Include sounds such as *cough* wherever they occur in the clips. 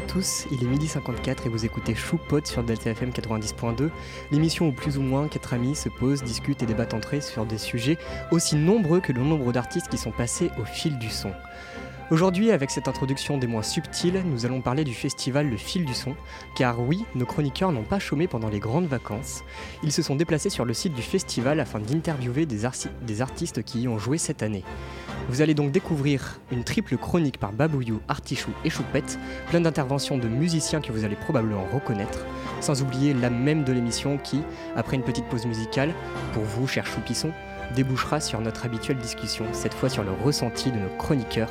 à tous, il est midi 54 et vous écoutez Choupot sur Delta FM 90.2, l'émission où plus ou moins quatre amis se posent, discutent et débattent entre eux sur des sujets aussi nombreux que le nombre d'artistes qui sont passés au fil du son. Aujourd'hui, avec cette introduction des moins subtiles, nous allons parler du festival Le Fil du Son, car oui, nos chroniqueurs n'ont pas chômé pendant les grandes vacances. Ils se sont déplacés sur le site du festival afin d'interviewer des, artistes qui y ont joué cette année. Vous allez donc découvrir une triple chronique par Babouyou, Artichou et Choupette, plein d'interventions de musiciens que vous allez probablement reconnaître, sans oublier la même de l'émission qui, après une petite pause musicale, pour vous, chers choupissons, débouchera sur notre habituelle discussion, cette fois sur le ressenti de nos chroniqueurs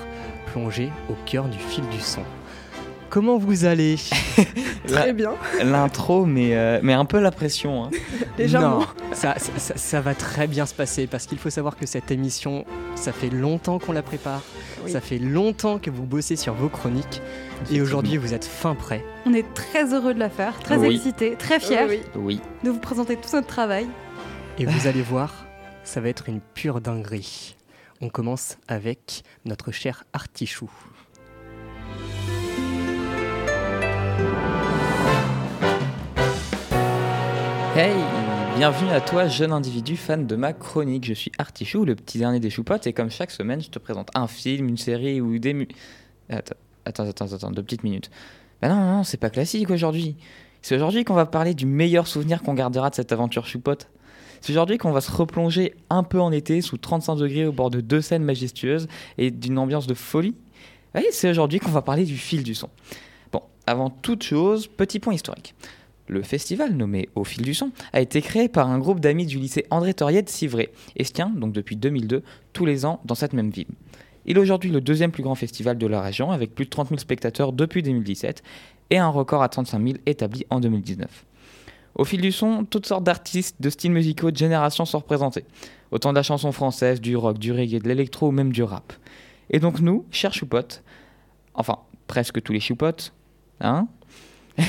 plongés au cœur du fil du son. Comment vous allez? *laughs* Très bien. L'intro, mais, euh, mais un peu la pression. Hein. *laughs* Légèrement. Non, ça, ça, ça, va très bien se passer parce qu'il faut savoir que cette émission, ça fait longtemps qu'on la prépare. Ça fait longtemps que vous bossez sur vos chroniques. Et aujourd'hui, vous êtes fin prêt. On est très heureux de la faire, très Oui. excités, très fiers oui. de vous présenter tout notre travail. Et vous allez voir, ça va être une pure dinguerie. On commence avec notre cher Artichou. Hey, bienvenue à toi, jeune individu fan de ma chronique. Je suis Artichou, le petit dernier des choupottes, et comme chaque semaine, je te présente un film, une série ou des mu... Attends, attends, attends, deux petites minutes. Bah non, non, non, c'est pas classique aujourd'hui. C'est aujourd'hui qu'on va parler du meilleur souvenir qu'on gardera de cette aventure choupotte. C'est aujourd'hui qu'on va se replonger un peu en été sous 35 degrés au bord de deux scènes majestueuses et d'une ambiance de folie. Oui, c'est aujourd'hui qu'on va parler du fil du son. Bon, avant toute chose, petit point historique. Le festival, nommé Au fil du son, a été créé par un groupe d'amis du lycée André Toriet de Civray et se tient donc depuis 2002 tous les ans dans cette même ville. Il est aujourd'hui le deuxième plus grand festival de la région avec plus de 30 000 spectateurs depuis 2017 et un record à 35 000 établi en 2019. Au fil du son, toutes sortes d'artistes de styles musicaux de génération sont représentés. Autant de la chanson française, du rock, du reggae, de l'électro ou même du rap. Et donc nous, chers choupottes, enfin presque tous les choupottes, hein *laughs*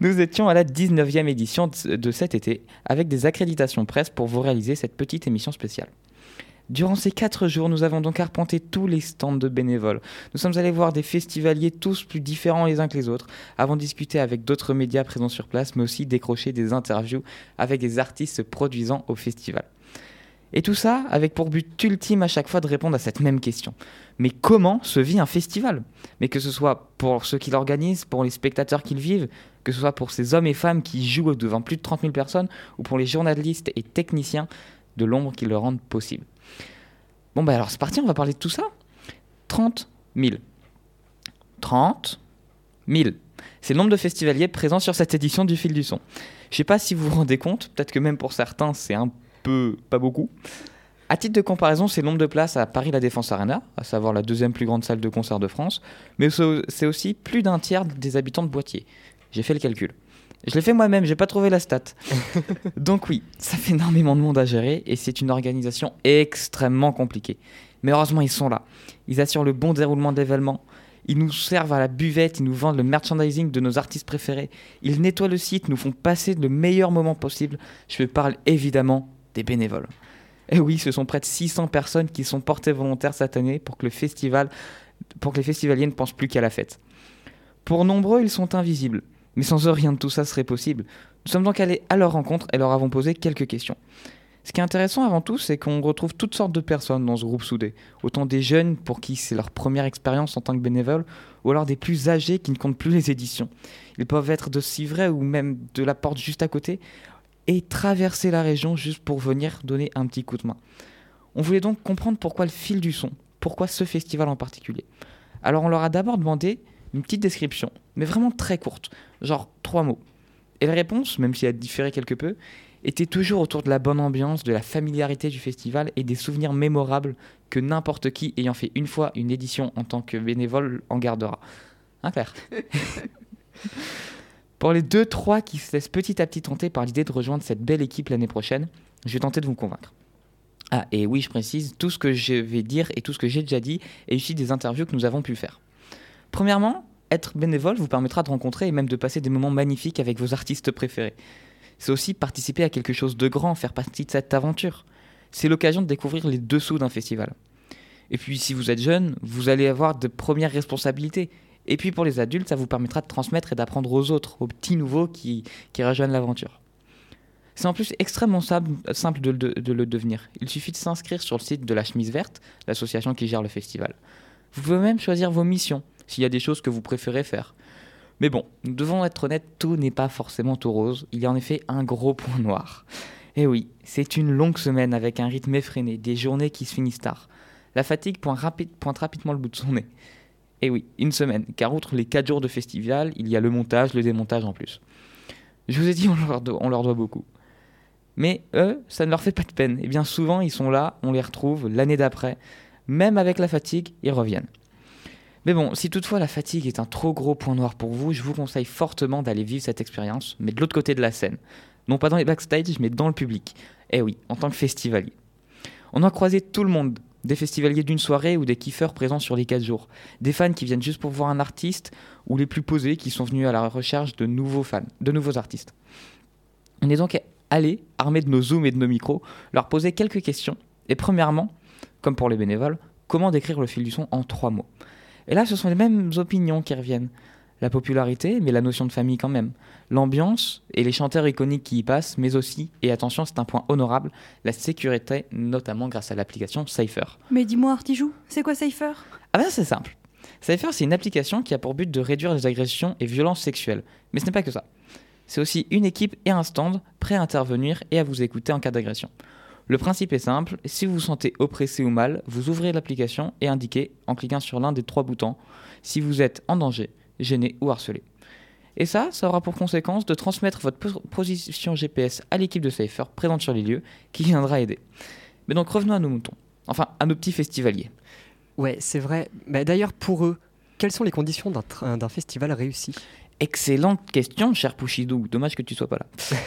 Nous étions à la 19e édition de cet été avec des accréditations presse pour vous réaliser cette petite émission spéciale. Durant ces quatre jours, nous avons donc arpenté tous les stands de bénévoles. Nous sommes allés voir des festivaliers tous plus différents les uns que les autres, avant de discuter avec d'autres médias présents sur place, mais aussi décrocher des interviews avec des artistes se produisant au festival. Et tout ça avec pour but ultime à chaque fois de répondre à cette même question. Mais comment se vit un festival? Mais que ce soit pour ceux qui l'organisent, pour les spectateurs qui le vivent, que ce soit pour ces hommes et femmes qui jouent devant plus de 30 000 personnes, ou pour les journalistes et techniciens de l'ombre qui le rendent possible. Bon bah alors c'est parti, on va parler de tout ça. 30 000. 30 000. C'est le nombre de festivaliers présents sur cette édition du fil du son. Je sais pas si vous vous rendez compte, peut-être que même pour certains c'est un peu pas beaucoup. À titre de comparaison, c'est le nombre de places à Paris La Défense Arena, à savoir la deuxième plus grande salle de concert de France, mais c'est aussi plus d'un tiers des habitants de Poitiers. J'ai fait le calcul. Je l'ai fait moi-même, j'ai pas trouvé la stat. *laughs* Donc oui, ça fait énormément de monde à gérer et c'est une organisation extrêmement compliquée. Mais heureusement, ils sont là. Ils assurent le bon déroulement de l'événement. Ils nous servent à la buvette, ils nous vendent le merchandising de nos artistes préférés. Ils nettoient le site, nous font passer le meilleur moment possible. Je parle évidemment des bénévoles. Et oui, ce sont près de 600 personnes qui sont portées volontaires cette année pour que le festival, pour que les festivaliers ne pensent plus qu'à la fête. Pour nombreux, ils sont invisibles. Mais sans eux, rien de tout ça serait possible. Nous sommes donc allés à leur rencontre et leur avons posé quelques questions. Ce qui est intéressant avant tout, c'est qu'on retrouve toutes sortes de personnes dans ce groupe soudé. Autant des jeunes pour qui c'est leur première expérience en tant que bénévole, ou alors des plus âgés qui ne comptent plus les éditions. Ils peuvent être de Civray ou même de la porte juste à côté, et traverser la région juste pour venir donner un petit coup de main. On voulait donc comprendre pourquoi le fil du son, pourquoi ce festival en particulier. Alors on leur a d'abord demandé une petite description, mais vraiment très courte, genre trois mots. Et la réponse, même si elle différait quelque peu, était toujours autour de la bonne ambiance, de la familiarité du festival et des souvenirs mémorables que n'importe qui ayant fait une fois une édition en tant que bénévole en gardera. Hein Claire? *laughs* Pour les deux, trois qui se laissent petit à petit tenter par l'idée de rejoindre cette belle équipe l'année prochaine, je vais tenter de vous convaincre. Ah, et oui, je précise, tout ce que je vais dire et tout ce que j'ai déjà dit est issu des interviews que nous avons pu faire. Premièrement, être bénévole vous permettra de rencontrer et même de passer des moments magnifiques avec vos artistes préférés. C'est aussi participer à quelque chose de grand, faire partie de cette aventure. C'est l'occasion de découvrir les dessous d'un festival. Et puis si vous êtes jeune, vous allez avoir de premières responsabilités. Et puis pour les adultes, ça vous permettra de transmettre et d'apprendre aux autres, aux petits nouveaux qui, qui rejoignent l'aventure. C'est en plus extrêmement simple, de- de le devenir. Il suffit de s'inscrire sur le site de la Chemise Verte, l'association qui gère le festival. Vous pouvez même choisir vos missions, s'il y a des choses que vous préférez faire. Mais bon, nous devons être honnêtes, tout n'est pas forcément tout rose. Il y a en effet un gros point noir. Et oui, c'est une longue semaine avec un rythme effréné, des journées qui se finissent tard. La fatigue pointe, rapide- pointe rapidement le bout de son nez. Et oui, une semaine, car outre les 4 jours de festival, il y a le montage, le démontage en plus. Je vous ai dit, on leur doit, on leur doit beaucoup. Mais eux, ça ne leur fait pas de peine. Et bien souvent, ils sont là, on les retrouve l'année d'après. Même avec la fatigue, ils reviennent. Mais bon, si toutefois la fatigue est un trop gros point noir pour vous, je vous conseille fortement d'aller vivre cette expérience, mais de l'autre côté de la scène. Non pas dans les backstage, mais dans le public. Eh oui, en tant que festivalier. On a croisé tout le monde, des festivaliers d'une soirée ou des kiffeurs présents sur les 4 jours, des fans qui viennent juste pour voir un artiste, ou les plus posés qui sont venus à la recherche de nouveaux fans, de nouveaux artistes. On est donc allé, armés de nos zooms et de nos micros, leur poser quelques questions. Et premièrement, comme pour les bénévoles, comment décrire le fil du son en trois mots? Et là, ce sont les mêmes opinions qui reviennent. La popularité, mais la notion de famille quand même. L'ambiance et les chanteurs iconiques qui y passent, mais aussi, et attention, c'est un point honorable, la sécurité, notamment grâce à l'application Cypher. Mais dis-moi, Artijou, c'est quoi Cypher? Ah ben c'est simple. Cypher, c'est une application qui a pour but de réduire les agressions et violences sexuelles. Mais ce n'est pas que ça. C'est aussi une équipe et un stand prêts à intervenir et à vous écouter en cas d'agression. Le principe est simple, si vous vous sentez oppressé ou mal, vous ouvrez l'application et indiquez, en cliquant sur l'un des trois boutons, si vous êtes en danger, gêné ou harcelé. Et ça, ça aura pour conséquence de transmettre votre po- position GPS à l'équipe de Cypher présente sur les lieux qui viendra aider. Mais donc revenons à nos moutons, enfin à nos petits festivaliers. Ouais, c'est vrai. Bah, D'ailleurs, pour eux, quelles sont les conditions d'un festival réussi? Excellente question, cher Pouchidou. Dommage que tu sois pas là.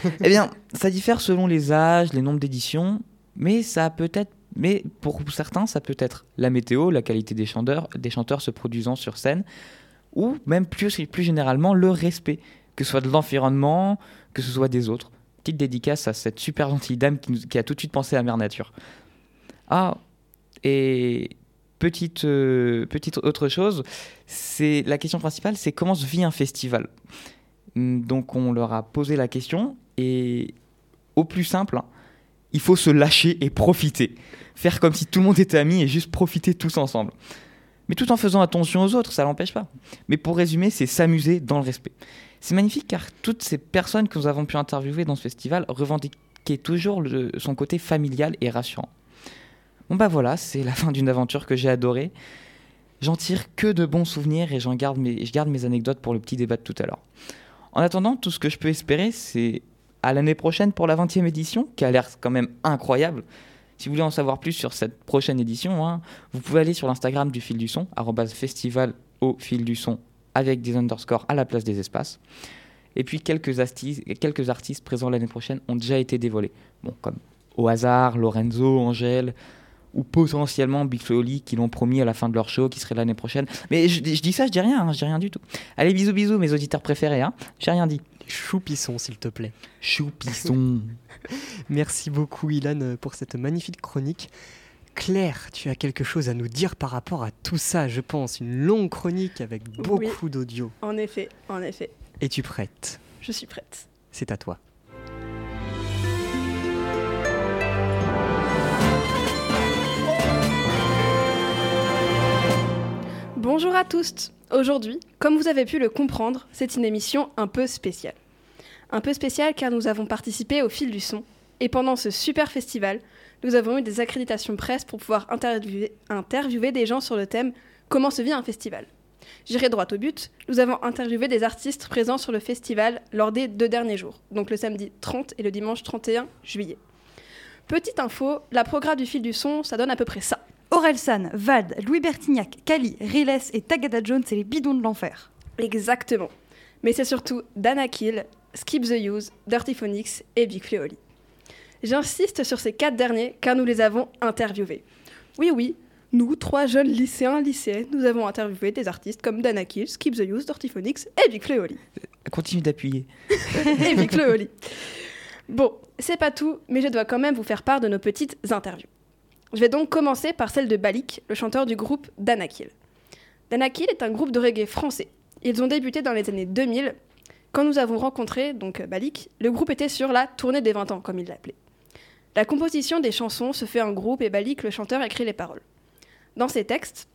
*laughs* eh bien, ça diffère selon les âges, les nombres d'éditions, mais ça peut être, mais pour certains, ça peut être la météo, la qualité des chanteurs, des chanteurs se produisant sur scène, ou même plus, plus généralement le respect, que ce soit de l'environnement, que ce soit des autres. Petite dédicace à cette super gentille dame qui, a tout de suite pensé à Mère Nature. Ah, et petite, euh, petite autre chose, c'est la question principale, c'est comment se vit un festival? Hum, Donc on leur a posé la question et au plus simple, hein, il faut se lâcher et profiter. Faire comme si tout le monde était ami et juste profiter tous ensemble. Mais tout en faisant attention aux autres, ça l'empêche pas. Mais pour résumer, c'est s'amuser dans le respect. C'est magnifique car toutes ces personnes que nous avons pu interviewer dans ce festival revendiquaient toujours son côté familial et rassurant. Bon bah voilà, c'est la *laughs* fin d'une aventure que j'ai adorée. J'en tire que de bons souvenirs et j'en je garde mes anecdotes pour le petit débat de tout à l'heure. En attendant, tout ce que je peux espérer, c'est à l'année prochaine pour la 20e édition, qui a l'air quand même incroyable. Si vous voulez en savoir plus sur cette prochaine édition, hein, vous pouvez aller sur l'Instagram du fil du son, festival au fil du son, avec des underscores à la place des espaces. Et puis quelques, quelques artistes présents l'année prochaine ont déjà été dévoilés. Bon, comme au hasard, Lorenzo, Angèle, ou potentiellement Big Oli qui l'ont promis à la fin de leur show qui serait l'année prochaine. Mais je, je dis ça, je dis rien, hein, je dis rien du tout. Allez, bisous, bisous, mes auditeurs préférés, hein. J'ai rien dit. Choupissons, s'il te plaît. Choupisson. *laughs* Merci beaucoup, Ilan, pour cette magnifique chronique. Claire, tu as quelque chose à nous dire par rapport à tout ça, je pense. Une longue chronique avec beaucoup d'audio. En effet, en effet, Es-tu prête? Je suis prête. C'est à toi. Bonjour à tous. Aujourd'hui, comme vous avez pu le comprendre, c'est une émission un peu spéciale. Un peu spéciale car nous avons participé au fil du son et pendant ce super festival, nous avons eu des accréditations presse pour pouvoir interviewer, des gens sur le thème Comment se vit un festival? J'irai droit au but, nous avons interviewé des artistes présents sur le festival lors des deux derniers jours, donc le samedi 30 et le dimanche 31 juillet. Petite info, la programme du fil du son, ça donne à peu près ça. Orelsan, Vald, Louis Bertignac, Kali, Riles et Tagada Jones, c'est les bidons de l'enfer. Exactement. Mais c'est surtout Dana Kill, Skip the Use, Dirty Phonics et Big Flo et Oli. J'insiste sur ces quatre derniers car nous les avons interviewés. Oui, oui, nous, trois jeunes lycéens, lycéennes, nous avons interviewé des artistes comme Dana Kill, Skip the Use, Dirty Phonics et Big Flo et Oli. Continue d'appuyer. *laughs* et Big Flo et Oli. Bon, c'est pas tout, mais je dois quand même vous faire part de nos petites interviews. Je vais donc commencer par celle de Balik, le chanteur du groupe Danakil. Danakil est un groupe de reggae français. Ils ont débuté dans les années 2000. Quand nous avons rencontré donc Balik, le groupe était sur la tournée des 20 ans, comme il l'appelait. La composition des chansons se fait en groupe et Balik, le chanteur, écrit les paroles. Dans ces textes,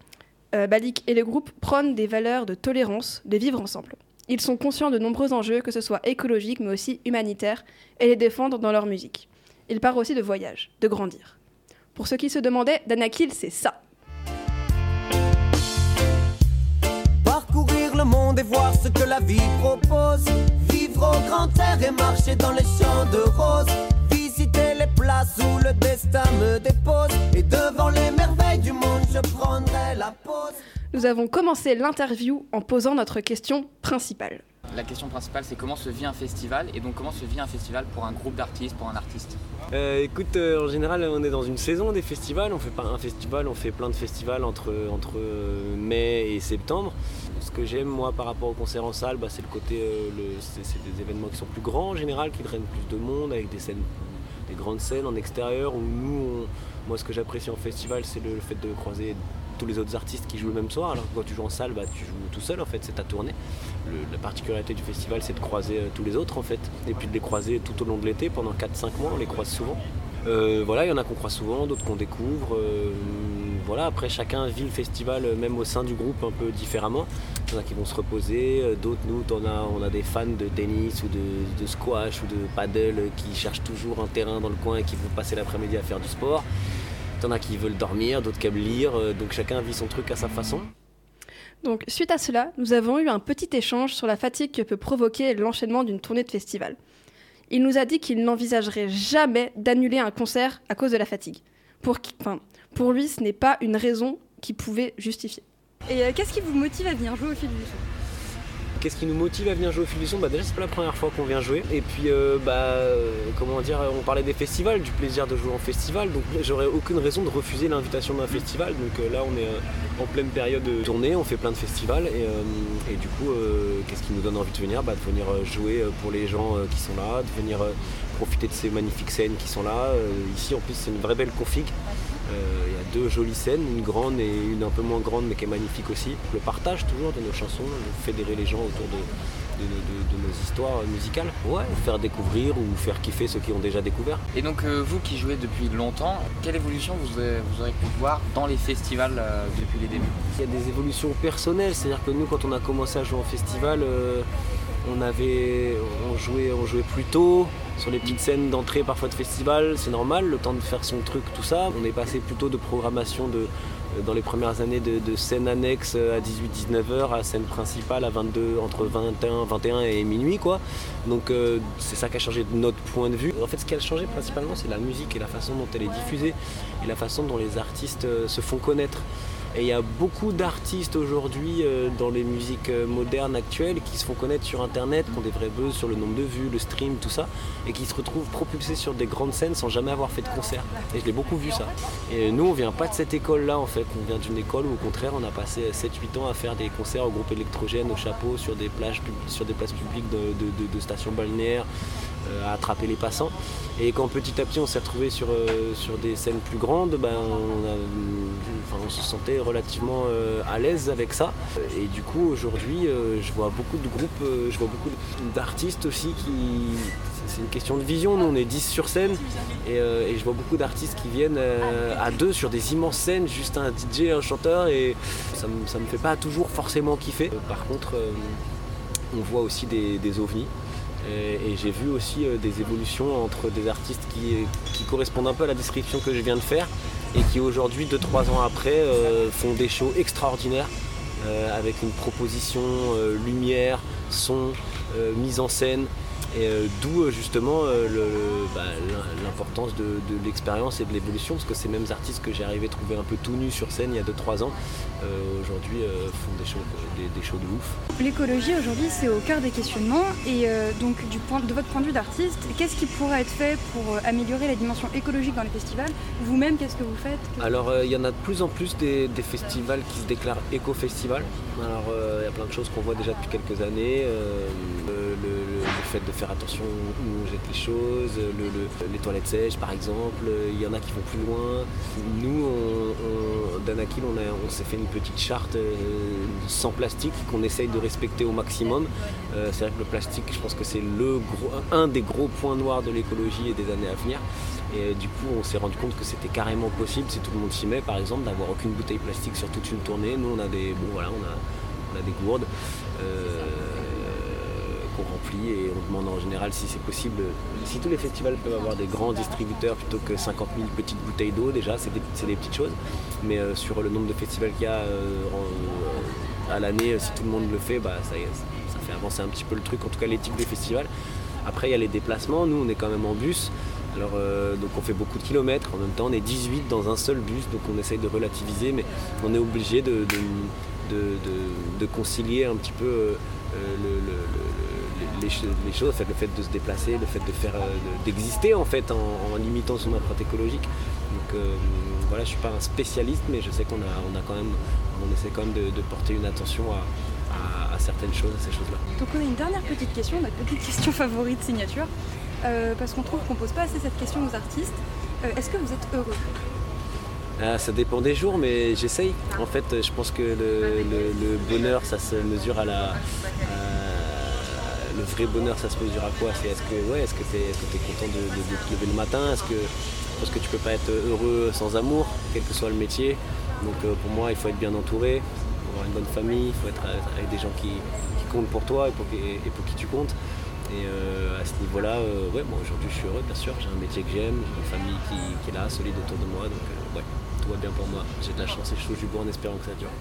euh, Balik et le groupe prônent des valeurs de tolérance, de vivre ensemble. Ils sont conscients de nombreux enjeux, que ce soit écologiques mais aussi humanitaires, et les défendent dans leur musique. Ils parlent aussi de voyage, de grandir. Pour ceux qui se demandaient, Danakil, c'est ça. Parcourir le monde et voir ce que la vie propose. Vivre au grand air et marcher dans les champs de roses. Visiter les places où le destin me dépose. Et devant les merveilles du monde, je prendrai la pause. Nous avons commencé l'interview en posant notre question principale. La question principale, c'est comment se vit un festival et donc comment se vit un festival pour un groupe d'artistes, pour un artiste Euh, écoute, euh, en général, on est dans une saison des festivals. On fait pas un festival, on fait plein de festivals entre, entre euh, mai et septembre. Ce que j'aime, moi, par rapport au concert en salle, bah, c'est le côté. euh, le- c'est c'est des événements qui sont plus grands en général, qui drainent plus de monde, avec des scènes, des grandes scènes en extérieur. Où nous, on- moi, ce que j'apprécie en festival, c'est le, le fait de croiser tous les autres artistes qui jouent le même soir. Alors que quand tu joues en salle, bah, tu joues tout seul, en fait, c'est ta tournée. La particularité du festival, c'est de croiser euh, tous les autres, en fait, et puis de les croiser tout au long de l'été, pendant 4-5 mois, on les croise souvent. Euh, voilà, il y en a qu'on croise souvent, d'autres qu'on découvre. euh, voilà, après chacun vit le festival, même au sein du groupe, un peu différemment. Il y en a qui vont se reposer, d'autres, nous, on a, on a des fans de tennis ou de, de squash ou de paddle qui cherchent toujours un terrain dans le coin et qui vont passer l'après-midi à faire du sport. T'en as qui veulent dormir, d'autres qui aiment lire, euh, donc chacun vit son truc à sa façon. Donc, suite à cela, nous avons eu un petit échange sur la fatigue que peut provoquer l'enchaînement d'une tournée de festival. Il nous a dit qu'il n'envisagerait jamais d'annuler un concert à cause de la fatigue. Pour, qui- enfin, pour lui, ce n'est pas une raison qui pouvait justifier. Et euh, qu'est-ce qui vous motive à venir jouer au fil du Qu'est-ce qui nous motive à venir jouer au fil du son? Bah Déjà, c'est pas la première fois qu'on vient jouer. Et puis, euh, bah, euh, comment dire, on parlait des festivals, du plaisir de jouer en festival. Donc, j'aurais aucune raison de refuser l'invitation d'un festival. Donc euh, là, on est en pleine période de tournée, on fait plein de festivals. Et, et du coup, qu'est-ce qui nous donne envie de venir? Bah, De venir jouer pour les gens qui sont là, de venir profiter de ces magnifiques scènes qui sont là. Ici, en plus, c'est une vraie belle config. Euh, Il y a deux jolies scènes, une grande et une un peu moins grande mais qui est magnifique aussi. Le partage toujours de nos chansons, fédérer les gens autour de, de- de- de nos histoires musicales. Ouais, faire découvrir ou faire kiffer ceux qui ont déjà découvert. Et donc euh, vous qui jouez depuis longtemps, quelle évolution vous, avez- vous aurez pu voir dans les festivals euh, depuis les débuts? Il y a des évolutions personnelles, c'est-à-dire que nous quand on a commencé à jouer en festival, euh, on avait on jouait, on jouait plus tôt sur les petites scènes d'entrée parfois de festival, c'est normal, le temps de faire son truc, tout ça. On est passé plutôt de programmation euh, dans les premières années de, scène annexe euh, à 18-19 heures à scène principale à 22 entre 21 21 et minuit quoi. Donc euh, c'est ça qui a changé de notre point de vue. En fait ce qui a changé principalement c'est la musique et la façon dont elle est diffusée et la façon dont les artistes se font connaître. Et il y a beaucoup d'artistes aujourd'hui euh, dans les musiques euh, modernes actuelles qui se font connaître sur internet, qui ont des vrais buzz sur le nombre de vues, le stream, tout ça, et qui se retrouvent propulsés sur des grandes scènes sans jamais avoir fait de concert. Et je l'ai beaucoup vu ça. Et nous on vient pas de cette école-là en fait, on vient d'une école où au contraire on a passé 7-8 ans à faire des concerts au groupe électrogène, au chapeau, sur des, places publiques de, de- stations balnéaires, à attraper les passants. Et quand petit à petit on s'est retrouvé sur, euh, sur des scènes plus grandes, ben, on, se sentait relativement euh, à l'aise avec ça. Et du coup aujourd'hui euh, je vois beaucoup de groupes, euh, je vois beaucoup d'artistes aussi qui... C'est une question de vision, nous on est 10 sur scène et, euh, je vois beaucoup d'artistes qui viennent euh, à deux sur des immenses scènes, juste un DJ, un chanteur et ça ça me fait pas toujours forcément kiffer. Euh, Par contre euh, on voit aussi des ovnis. Et, et j'ai vu aussi euh, des évolutions entre des artistes qui, correspondent un peu à la description que je viens de faire et qui aujourd'hui, 2-3 ans après, euh, font des shows extraordinaires euh, avec une proposition euh, lumière, son, euh, mise en scène. Et euh, d'où euh, justement euh, le- le- bah, l'im- l'importance de, de l'expérience et de l'évolution, parce que ces mêmes artistes que j'ai arrivé à trouver un peu tout nus sur scène il y a 2-3 ans, euh, aujourd'hui font des shows, des, des shows de ouf. L'écologie aujourd'hui c'est au cœur des questionnements et donc du point, de votre point de vue d'artiste, qu'est-ce qui pourrait être fait pour améliorer la dimension écologique dans les festivals? Vous-même qu'est-ce que vous faites? Alors il y en a de plus en plus des, des festivals qui se déclarent éco-festivals. Alors il y a plein de choses qu'on voit déjà depuis quelques années. Le, le- le fait de faire attention où on jette les choses, le- les toilettes sèches par exemple, il y en a qui vont plus loin. Nous, on, d'Anakil, on, s'est fait une petite charte euh, sans plastique qu'on essaye de respecter au maximum. Euh, c'est vrai que le plastique, je pense que c'est un des gros points noirs de l'écologie et des années à venir. Et euh, du coup, on s'est rendu compte que c'était carrément possible, si tout le monde s'y met, par exemple, d'avoir aucune bouteille plastique sur toute une tournée. Nous, on a des, bon, voilà, on a, des gourdes qu'on remplit et on demande en général si c'est possible. Si tous les festivals peuvent avoir des grands distributeurs plutôt que 50 000 petites bouteilles d'eau, déjà, c'est des, des petites choses. Mais euh, sur le nombre de festivals qu'il y a euh, en- à l'année, euh, si tout le monde le fait, bah, ça, fait avancer un petit peu le truc, en tout cas l'éthique des festivals. Après, il y a les déplacements. Nous, on est quand même en bus. Alors, euh, donc on fait beaucoup de kilomètres. En même temps, on est 18 dans un seul bus, donc on essaye de relativiser, mais on est obligé de, concilier un petit peu euh, le- les, ch- les choses, le fait de se déplacer, le fait de faire, euh, de- d'exister en fait en, en limitant son empreinte écologique. Donc euh, voilà, je suis pas un spécialiste, mais je sais qu'on a, on a quand même, on essaie quand même de, de porter une attention à, à- à certaines choses, à ces choses-là. Donc on a une dernière petite question, notre petite question favorite signature, euh, parce qu'on trouve qu'on pose pas assez cette question aux artistes. Euh, Est-ce que vous êtes heureux? Ah, ça dépend des jours, mais j'essaye. En fait, je pense que le, le- le bonheur, ça se mesure à la. à- le vrai bonheur, ça se mesure à quoi? C'est est-ce que ouais, est-ce que tu es, content de, de- te lever le matin? Est-ce que parce que tu peux pas être heureux sans amour, quel que soit le métier? Donc euh, pour moi, il faut être bien entouré, faut avoir une bonne famille, il faut être avec des gens qui, qui comptent pour toi et pour, qui- et pour qui tu comptes. Et euh, à ce niveau-là, euh, ouais, bon, aujourd'hui je suis heureux, bien sûr. J'ai un métier que j'aime, j'ai une famille qui, qui est là, solide autour de moi. Donc ouais, tout va bien pour moi. J'ai de la chance et je touche du bois en espérant que ça dure.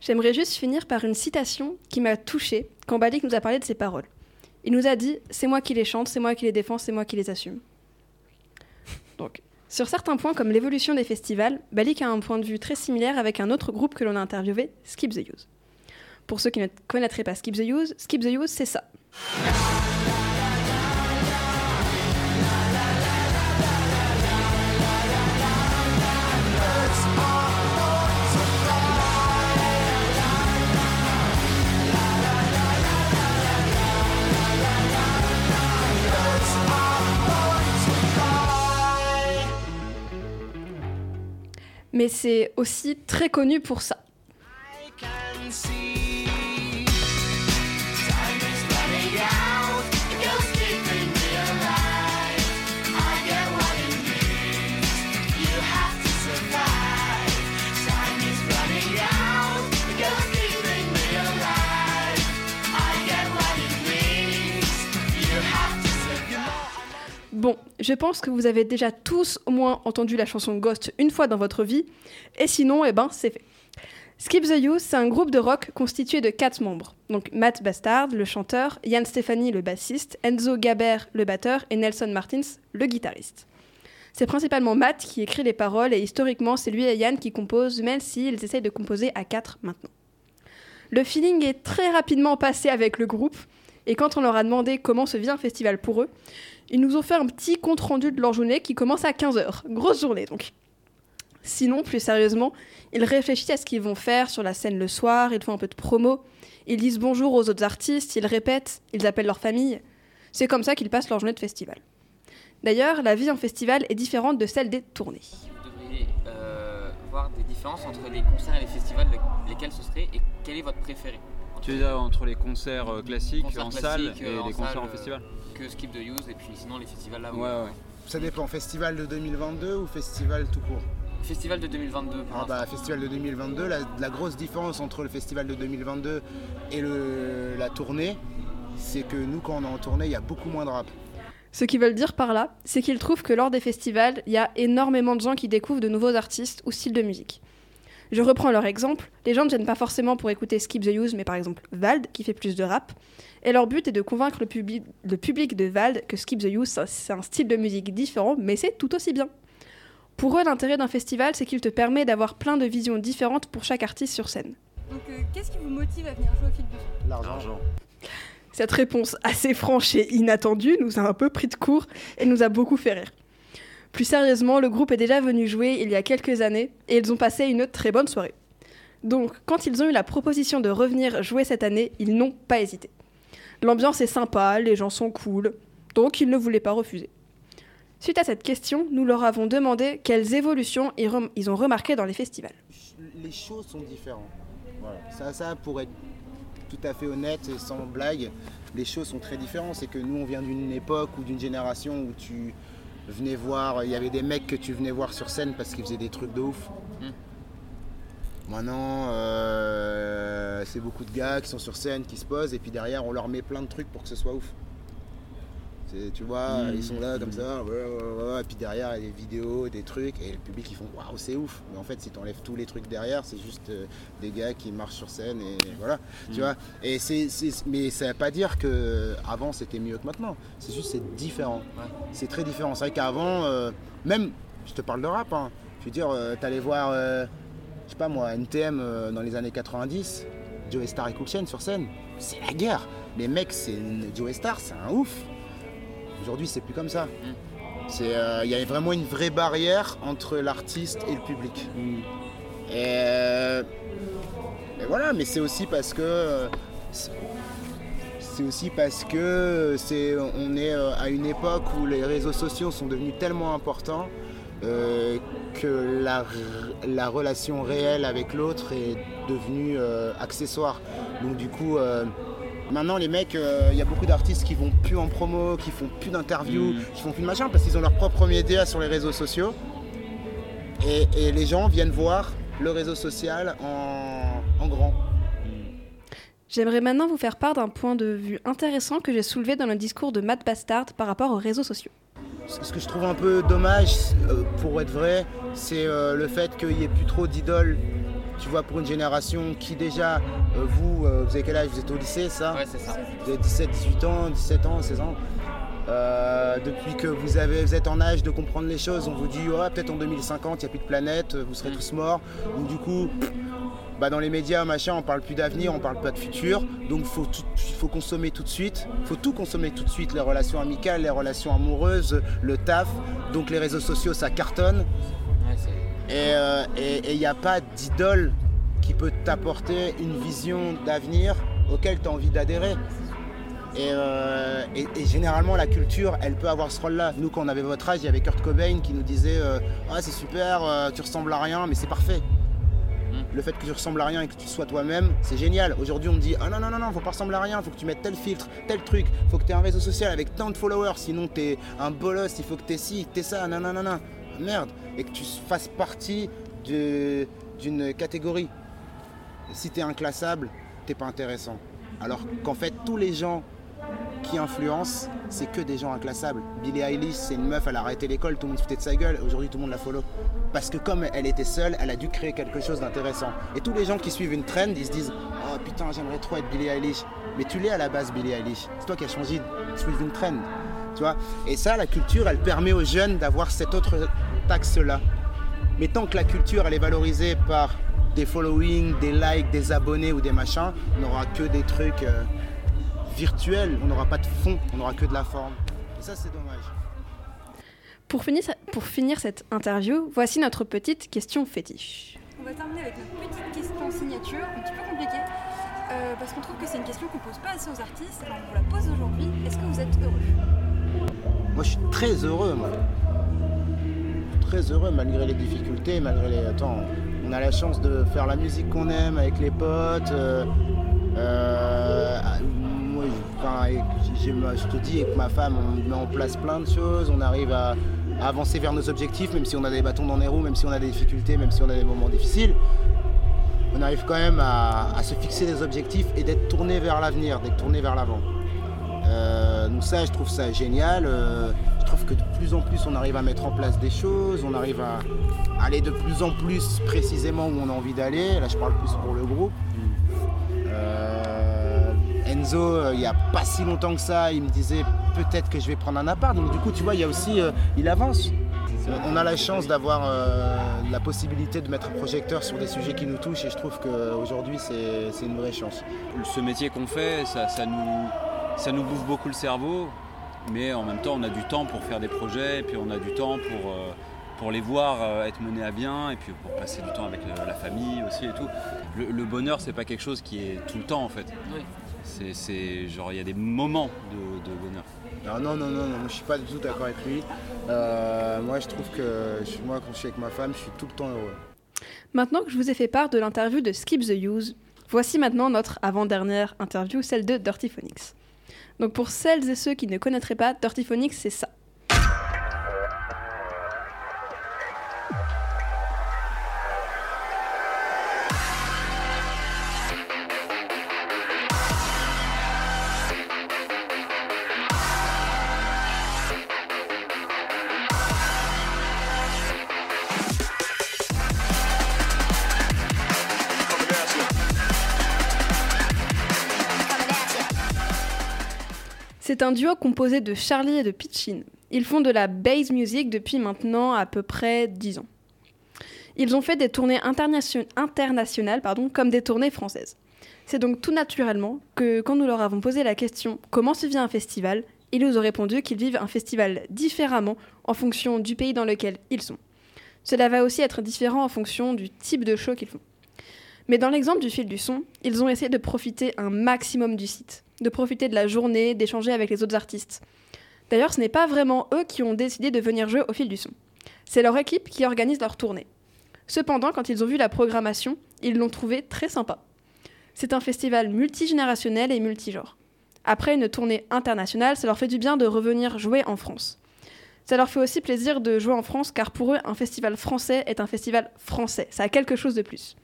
J'aimerais juste finir par une citation qui m'a touchée quand Balik nous a parlé de ses paroles. Il nous a dit C'est moi qui les chante, c'est moi qui les défends, c'est moi qui les assume. Donc, sur certains points comme l'évolution des festivals, Balik a un point de vue très similaire avec un autre groupe que l'on a interviewé, Skip the Use. Pour ceux qui ne connaîtraient pas Skip the Use, Skip the Use, c'est ça. Mais c'est aussi très connu pour ça. Bon, je pense que vous avez déjà tous au moins entendu la chanson Ghost une fois dans votre vie, et sinon, eh ben, c'est fait. Skip the Youth, c'est un groupe de rock constitué de quatre membres. Donc Matt Bastard, le chanteur, Yann Stefani, le bassiste, Enzo Gaber, le batteur, et Nelson Martins, le guitariste. C'est principalement Matt qui écrit les paroles, et historiquement, c'est lui et Yann qui composent, même s'ils essayent de composer à quatre maintenant. Le feeling est très rapidement passé avec le groupe, et quand on leur a demandé comment se vit un festival pour eux, ils nous ont fait un petit compte-rendu de leur journée qui commence à 15h. Grosse journée donc. Sinon, plus sérieusement, ils réfléchissent à ce qu'ils vont faire sur la scène le soir, ils font un peu de promo, ils disent bonjour aux autres artistes, ils répètent, ils appellent leur famille. C'est comme ça qu'ils passent leur journée de festival. D'ailleurs, la vie en festival est différente de celle des tournées. Vous devriez euh, voir des différences entre les concerts et les festivals, le- lesquels ce serait et quel est votre préféré? Tu veux dire entre les concerts euh, classiques Concerts en classiques, salle et euh, en les concerts salle, en euh, festival que Skip the Use et puis sinon les festivals là Ouais, ouais. Ça dépend, festival de 2022 ou festival tout court Festival de 2022 pour Ah bah, Festival de 2022, la, la grosse différence entre le festival de 2022 et le, la tournée, c'est que nous, quand on est en tournée, il y a beaucoup moins de rap. Ce qu'ils veulent dire par là, c'est qu'ils trouvent que lors des festivals, il y a énormément de gens qui découvrent de nouveaux artistes ou styles de musique. Je reprends leur exemple, les gens ne viennent pas forcément pour écouter Skip the Use, mais par exemple Vald, qui fait plus de rap, et leur but est de convaincre le, public- le public de Vald que Skip the Use, c'est un style de musique différent, mais c'est tout aussi bien. Pour eux, l'intérêt d'un festival, c'est qu'il te permet d'avoir plein de visions différentes pour chaque artiste sur scène. Donc euh, qu'est-ce qui vous motive à venir jouer au fil L'argent. Cette réponse assez franche et inattendue nous a un peu pris de court et nous a beaucoup fait rire. Plus sérieusement, le groupe est déjà venu jouer il y a quelques années et ils ont passé une très bonne soirée. Donc, quand ils ont eu la proposition de revenir jouer cette année, ils n'ont pas hésité. L'ambiance est sympa, les gens sont cool, donc ils ne voulaient pas refuser. Suite à cette question, nous leur avons demandé quelles évolutions ils, ont remarquées dans les festivals. Les choses sont différentes. Voilà. Ça, ça, pour être tout à fait honnête et sans blague, les choses sont très différentes. C'est que nous, on vient d'une époque ou d'une génération où tu venais voir, il y avait des mecs que tu venais voir sur scène parce qu'ils faisaient des trucs de ouf. Maintenant, euh, c'est beaucoup de gars qui sont sur scène, qui se posent, et puis derrière, on leur met plein de trucs pour que ce soit ouf. Tu vois, Mm. ils sont là comme ça, et puis derrière, il y a des vidéos, des trucs, et le public, ils font waouh, c'est ouf. Mais en fait, si tu enlèves tous les trucs derrière, c'est juste euh, des gars qui marchent sur scène, et voilà. Tu Mm. vois, et c'est, mais ça veut pas dire que avant c'était mieux que maintenant. C'est juste c'est différent. C'est très différent. C'est vrai qu'avant, euh, même, je te parle de rap, hein. je veux dire, euh, t'allais voir, euh, je sais pas moi, NTM dans les années 90, Joe Star et Chain sur scène, c'est la guerre. Les mecs, c'est Joe Star, c'est un ouf. Aujourd'hui, c'est plus comme ça. Euh, Il y a vraiment une vraie barrière entre l'artiste et le public. Et, euh, et voilà, mais c'est aussi parce que euh, c'est- aussi parce que c'est on est à une époque où les réseaux sociaux sont devenus tellement importants euh, que la, relation réelle avec l'autre est devenue euh, accessoire. Donc du coup, euh, maintenant les mecs, euh, il y a beaucoup d'artistes qui vont plus en promo, qui font plus d'interviews, Mm. qui font plus de machin parce qu'ils ont leur propre média sur les réseaux sociaux. Et, et les gens viennent voir le réseau social en, en grand. J'aimerais maintenant vous faire part d'un point de vue intéressant que j'ai soulevé dans le discours de Matt Bastard par rapport aux réseaux sociaux. Ce ce que je trouve un peu dommage, euh, pour être vrai, c'est euh, le fait qu'il n'y ait plus trop d'idoles. Tu vois, pour une génération qui déjà, euh, vous, euh, vous avez quel âge? Vous êtes au lycée, ça? Ouais, c'est ça. Vous avez 17, 18 ans, 17 ans, 16 ans. Euh, depuis que vous, avez, vous êtes en âge de comprendre les choses, on vous dit ouais, peut-être en 2050, il n'y a plus de planète, vous serez Mm. tous morts. Donc du coup, bah, dans les médias, machin, on parle plus d'avenir, on parle pas de futur. Donc faut tout- faut consommer tout de suite. faut tout consommer tout de suite. Les relations amicales, les relations amoureuses, le taf. Donc les réseaux sociaux, ça cartonne. Ouais, Et euh, il n'y a pas d'idole qui peut t'apporter une vision d'avenir auquel tu as envie d'adhérer. Et, euh, et- et généralement, la culture, elle peut avoir ce rôle-là. Nous, quand on avait votre âge, il y avait Kurt Cobain qui nous disait euh, Ah, c'est super, euh, tu ressembles à rien, mais c'est parfait. Le fait que tu ressembles à rien et que tu sois toi-même, c'est génial. Aujourd'hui, on me dit Ah non, non, non, non, faut pas ressembler à rien, faut que tu mettes tel filtre, tel truc, faut que tu aies un réseau social avec tant de followers, sinon tu es un bolos, il faut que tu ci, que tu ça, non, non, non, non. Merde. Et que tu fasses partie d'une catégorie. Si tu es inclassable, t'es pas intéressant. Alors qu'en fait, tous les gens qui influencent, c'est que des gens inclassables. Billie Eilish, c'est une meuf, elle a arrêté l'école, tout le monde se foutait de sa gueule. Aujourd'hui, tout le monde la follow. Parce que comme elle était seule, elle a dû créer quelque chose d'intéressant. Et tous les gens qui suivent une trend, ils se disent Oh putain, j'aimerais trop être Billie Eilish. Mais tu l'es à la base, Billie Eilish. C'est toi qui as changé de suivre une trend. Tu vois? Et ça, la culture, elle permet aux jeunes d'avoir cet autre axe-là. Mais tant que la culture, elle est valorisée par des followings, des likes, des abonnés ou des machins, on n'aura que des trucs euh, virtuels, on n'aura pas de fond, on n'aura que de la forme. Et ça, c'est dommage. Pour finir, pour finir cette interview, voici notre petite question fétiche. On va terminer avec notre petite question signature, un petit peu compliquée, euh, parce qu'on trouve que c'est une question qu'on pose pas assez aux artistes, alors on vous la pose aujourd'hui. Est-ce que vous êtes heureux? Moi, je suis très heureux, moi. Très heureux malgré les difficultés, malgré les. On a la chance de faire la musique qu'on aime avec les potes. euh, euh, moi, je- te dis, avec ma femme, on met en place plein de choses. On arrive à, avancer vers nos objectifs, même si on a des bâtons dans les roues, même si on a des difficultés, même si on a des moments difficiles. On arrive quand même à se fixer des objectifs et d'être tourné vers l'avenir, d'être tourné vers l'avant. Euh, donc ça, je trouve ça génial. Euh, je trouve que de plus en plus, on arrive à mettre en place des choses, on arrive à aller de plus en plus précisément où on a envie d'aller. Là, je parle plus pour le groupe. Euh, Enzo, euh, il n'y a pas si longtemps que ça, il me disait peut-être que je vais prendre un appart. Donc du coup, tu vois, il y a aussi, il avance. On a la chance d'avoir la possibilité de mettre un projecteur sur des sujets qui nous touchent et je trouve qu'aujourd'hui, c'est une vraie chance. Ce métier qu'on fait, ça nous, ça nous bouffe beaucoup le cerveau, mais en même temps, on a du temps pour faire des projets, et puis on a du temps pour, euh, pour les voir euh, être menés à bien, et puis pour passer du temps avec le- la famille aussi et tout. Le, le bonheur, c'est pas quelque chose qui est tout le temps en fait. Oui. C'est, c'est genre, il y a des moments de, de bonheur. Non, non, non, non, non, je suis pas du tout d'accord avec lui. Euh, moi, je trouve que je- moi, quand je suis avec ma femme, je suis tout le temps heureux. Maintenant que je vous ai fait part de l'interview de Skip the Use, voici maintenant notre avant-dernière interview, celle de Dirty Phonics. Donc pour celles et ceux qui ne connaîtraient pas, Dirty Phonics, c'est ça. C'est un duo composé de Charlie et de Pitchin. Ils font de la bass music depuis maintenant à peu près 10 ans. Ils ont fait des tournées internation- internationales comme des tournées françaises. C'est donc tout naturellement que quand nous leur avons posé la question comment se vit un festival, ils nous ont répondu qu'ils vivent un festival différemment en fonction du pays dans lequel ils sont. Cela va aussi être différent en fonction du type de show qu'ils font. Mais dans l'exemple du fil du son, ils ont essayé de profiter un maximum du site, de profiter de la journée, d'échanger avec les autres artistes. D'ailleurs, ce n'est pas vraiment eux qui ont décidé de venir jouer au fil du son. C'est leur équipe qui organise leur tournée. Cependant, quand ils ont vu la programmation, ils l'ont trouvé très sympa. C'est un festival multigénérationnel et multigenre. Après une tournée internationale, ça leur fait du bien de revenir jouer en France. Ça leur fait aussi plaisir de jouer en France car pour eux, un festival français est un festival français. Ça a quelque chose de plus.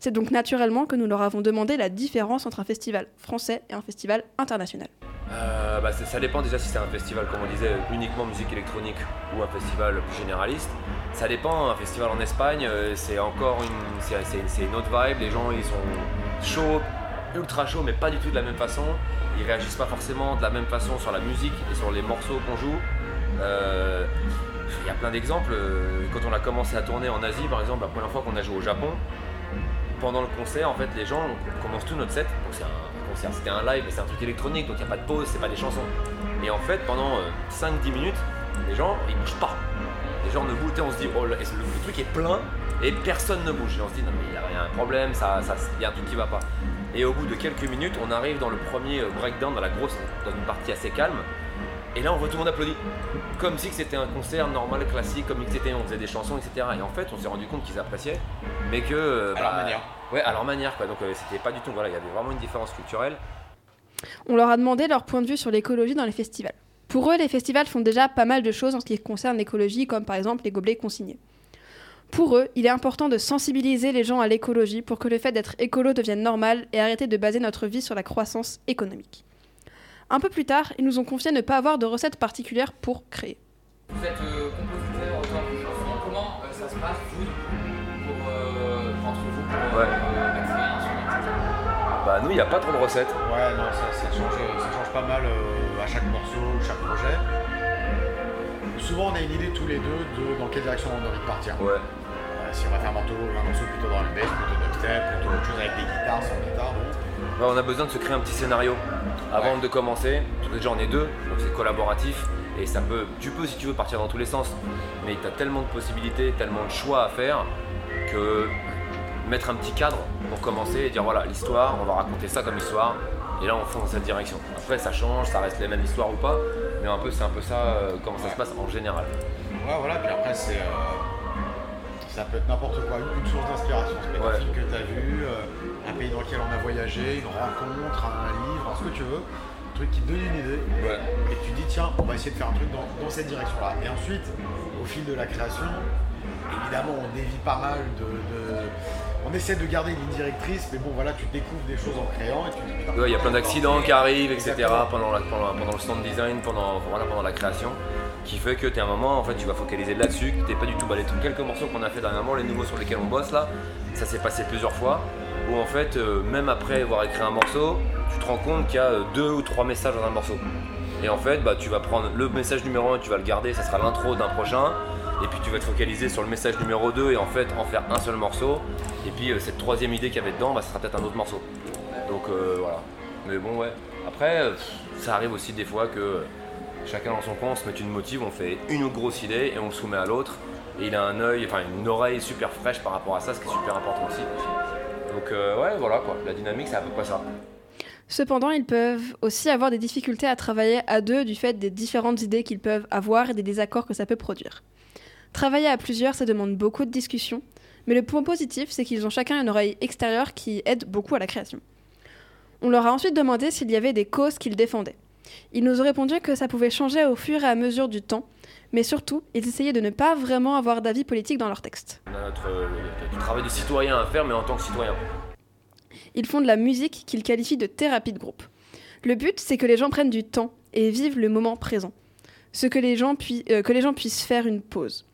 C'est donc naturellement que nous leur avons demandé la différence entre un festival français et un festival international. Euh, bah, ça dépend déjà si c'est un festival, comme on disait, uniquement musique électronique ou un festival plus généraliste. Ça dépend, un festival en Espagne, euh, c'est encore une, c'est une autre vibe, les gens ils sont chauds, ultra chauds, mais pas du tout de la même façon. Ils réagissent pas forcément de la même façon sur la musique et sur les morceaux qu'on joue. Euh, Il y a plein d'exemples. Quand on a commencé à tourner en Asie, par exemple, la première fois qu'on a joué au Japon, pendant le concert, en fait, les gens, on commence tout notre set. Donc c'est un concert, c'était un live, mais c'est un truc électronique, donc il n'y a pas de pause, c'est pas des chansons. Et en fait, pendant 5-10 minutes, les gens, ils bougent pas. Les gens ne bougent, on se dit, oh, le, le- truc est plein? Et personne ne bouge. Et on se dit, non, mais il y a, il y a un problème, ça, ça, il y a un truc qui va pas. Et au bout de quelques minutes, on arrive dans le premier euh, breakdown, dans la grosse, dans une partie assez calme. Et là, on voit tout le monde applaudir. Comme si c'était un concert normal, classique, comme c'était, on faisait des chansons, etc. Et en fait, on s'est rendu compte qu'ils appréciaient, mais que. euh, À leur manière. Ouais, à leur manière, quoi. Donc, euh, c'était pas du tout. Voilà, il y avait vraiment une différence culturelle. On leur a demandé leur point de vue sur l'écologie dans les festivals. Pour eux, les festivals font déjà pas mal de choses en ce qui concerne l'écologie, comme par exemple les gobelets consignés. Pour eux, il est important de sensibiliser les gens à l'écologie pour que le fait d'être écolo devienne normal et arrêter de baser notre vie sur la croissance économique. Un peu plus tard, ils nous ont confié ne pas avoir de recette particulière pour créer. Vous êtes euh, Bah, nous, il n'y a pas trop de recettes. Ouais, non, ça, ça, change, ça change pas mal euh, à chaque morceau chaque projet. Souvent, on a une idée tous les deux de dans quelle direction on a envie de partir. Ouais. Euh, si on va faire un morceau, un morceau plutôt dans le bass, plutôt dubstep, plutôt autre chose avec des guitares, sans guitare. Ouais, on a besoin de se créer un petit scénario avant de commencer. Parce que Déjà, on est deux, donc c'est collaboratif. Et ça peut, tu peux, si tu veux, partir dans tous les sens. Mais tu as tellement de possibilités, tellement de choix à faire que mettre un petit cadre pour commencer et dire voilà, l'histoire, on va raconter ça comme histoire. Et là, on fonce dans cette direction. Après, ça change, ça reste les mêmes histoires ou pas. Mais un peu, c'est un peu ça, euh, comment ça se passe en général. Ouais, voilà, puis après, c'est. euh, ça peut être n'importe quoi, une source d'inspiration. Peut être un Ouais. film que tu as vu, euh, un pays dans lequel on a voyagé, une rencontre, un livre, ce que tu veux. Un truc qui te donne une idée. Et tu dis, tiens, on va essayer de faire un truc dans, dans cette direction-là. Et ensuite, au fil de la création, évidemment, on dévie pas mal de. de- On essaie de garder une ligne directrice, mais bon, voilà, tu découvres des choses en créant et tu Ouais, Il y a plein d'accidents qui arrivent, etc. Pendant, la- pendant, pendant le stand design, pendant, voilà, pendant la création, qui fait que tu as un moment, en fait, tu vas focaliser là-dessus, que t'es pas du tout balé. Quelques morceaux qu'on a fait dernièrement, les nouveaux sur lesquels on bosse là, ça s'est passé plusieurs fois, où en fait, euh, même après avoir écrit un morceau, tu te rends compte qu'il y a euh, deux ou trois messages dans un morceau. Et en fait, bah, tu vas prendre le message numéro 1, tu vas le garder, ça sera l'intro d'un prochain. Et puis tu vas te focaliser sur le message numéro 2 et en fait en faire un seul morceau. Et puis euh, cette troisième idée qu'il y avait dedans, bah, ça sera peut-être un autre morceau. Donc euh, voilà. Mais bon ouais. Après, euh, ça arrive aussi des fois que chacun dans son coin, on se met une motive, on fait une grosse idée et on le soumet à l'autre. Et il a un œil, enfin une oreille super fraîche par rapport à ça, ce qui est super important aussi. Donc ouais, voilà quoi. La dynamique, c'est à peu près ça. Cependant, ils peuvent aussi avoir des difficultés à travailler à deux du fait des différentes idées qu'ils peuvent avoir et des désaccords que ça peut produire. Travailler à plusieurs, ça demande beaucoup de discussions, mais le point positif, c'est qu'ils ont chacun une oreille extérieure qui aide beaucoup à la création. On leur a ensuite demandé s'il y avait des causes qu'ils défendaient. Ils nous ont répondu que ça pouvait changer au fur et à mesure du temps, mais surtout, ils essayaient de ne pas vraiment avoir d'avis politique dans leurs textes. On a notre, euh, travail de citoyen à faire, mais en tant que citoyen. Ils font de la musique qu'ils qualifient de thérapie de groupe. Le but, c'est que les gens prennent du temps et vivent le moment présent. Ce que les gens, euh, que les gens puissent faire une pause.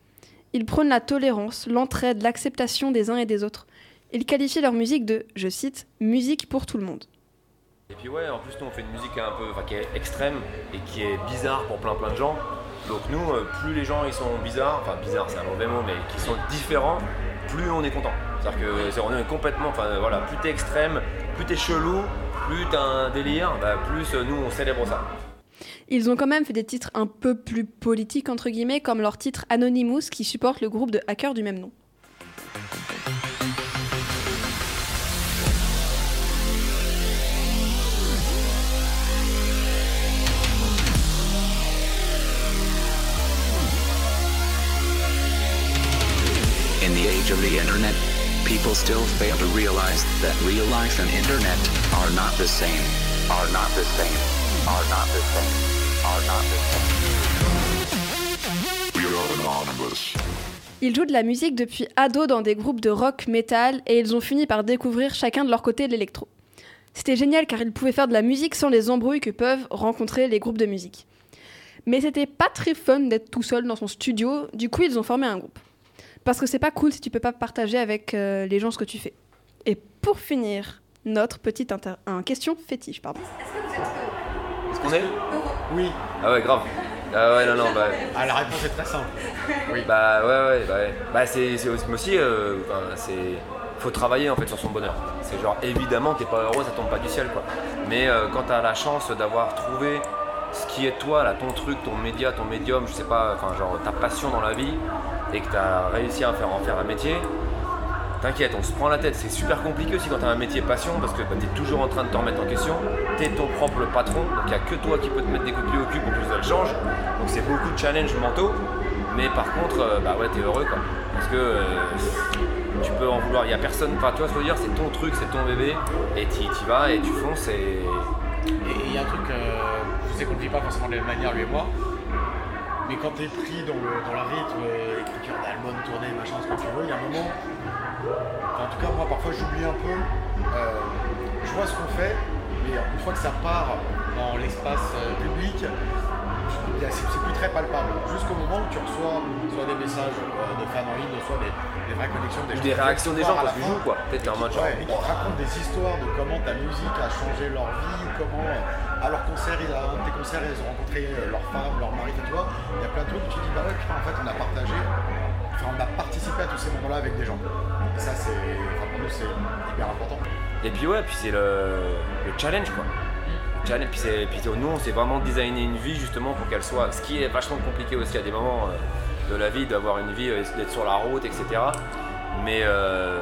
Ils prônent la tolérance, l'entraide, l'acceptation des uns et des autres. Ils qualifient leur musique de, je cite, musique pour tout le monde. Et puis ouais, en plus nous on fait une musique un peu, qui est extrême et qui est bizarre pour plein plein de gens. Donc nous, euh, plus les gens ils sont bizarres, enfin bizarres c'est un mauvais mot, mais qui sont différents, plus on est content. C'est-à-dire que c'est- on est complètement, enfin voilà, plus t'es extrême, plus t'es chelou, plus t'as un délire, bah, plus euh, nous on célèbre ça. Ils ont quand même fait des titres un peu plus politiques, entre guillemets, comme leur titre Anonymous qui supporte le groupe de hackers du même nom. In the age of the internet, people still fail to realize that real life and internet are not the same. Are not the same. Ils jouent de la musique depuis ado dans des groupes de rock, metal, et ils ont fini par découvrir chacun de leur côté l'électro. C'était génial car ils pouvaient faire de la musique sans les embrouilles que peuvent rencontrer les groupes de musique. Mais c'était pas très fun d'être tout seul dans son studio, du coup ils ont formé un groupe. Parce que c'est pas cool si tu peux pas partager avec euh, les gens ce que tu fais. Et pour finir, notre petite un question fétiche, pardon. Est-ce est Oui. Ah ouais, grave. Ah ouais, non, non, bah. Ah, la réponse est très simple. Oui. Bah ouais, ouais, bah, ouais. bah c'est c'est aussi, euh, enfin, c'est. Faut travailler en fait sur son bonheur. C'est genre évidemment t'es pas heureux, ça tombe pas du ciel quoi. Mais euh, quand t'as la chance d'avoir trouvé ce qui est toi, là, ton truc, ton média, ton médium, je sais pas, enfin genre ta passion dans la vie, et que t'as réussi à faire en faire un métier, t'inquiète, on se prend la tête. C'est super compliqué aussi quand t'as un métier passion parce que bah, t'es toujours en train de te remettre en question. T'es ton propre patron, donc il a que toi qui peux te mettre des coups de pied au cul pour que ça change. Donc c'est beaucoup de challenges mentaux. Mais par contre, euh, bah ouais, t'es heureux quoi. Parce que euh, tu peux en vouloir. Il y a personne, enfin tu vois ce dire, c'est ton truc, c'est ton bébé. Et t'y t'y vas et tu fonces et. Il y a un truc, euh, je sais qu'on ne vit pas forcément de la même manière, lui et moi, mais quand t'es pris dans le, dans le rythme, écriture d'album, tournée, machin, ce que tu veux, il y a un moment, en tout cas moi parfois j'oublie un peu, euh, je vois ce qu'on fait, mais une fois que ça part dans l'espace euh, public, c'est plus très palpable. Jusqu'au moment où tu reçois soit des messages euh, de fans en ligne, soit des, des vraies connexions, Ou gens des réactions des gens tu fin. joues quoi. Peut-être mode genre. Ouais, et qui te racontent des histoires de comment ta musique a changé leur vie, ou comment à leur concert, ils- à un de tes concerts, ils ont rencontré leur femme, leur mari, tu vois. Il y a plein de trucs où tu te dis, bah ouais, putain, en fait, on a partagé, enfin, on a participé à tous ces moments-là avec des gens. Et ça, c'est, enfin, pour nous, c'est hyper important. Et puis ouais, puis c'est le, le challenge quoi. Le challenge, puis, c'est- puis nous on s'est vraiment designé une vie justement pour qu'elle soit. Ce qui est vachement compliqué aussi à des moments euh, de la vie, d'avoir une vie, euh, d'être sur la route, etc. Mais euh,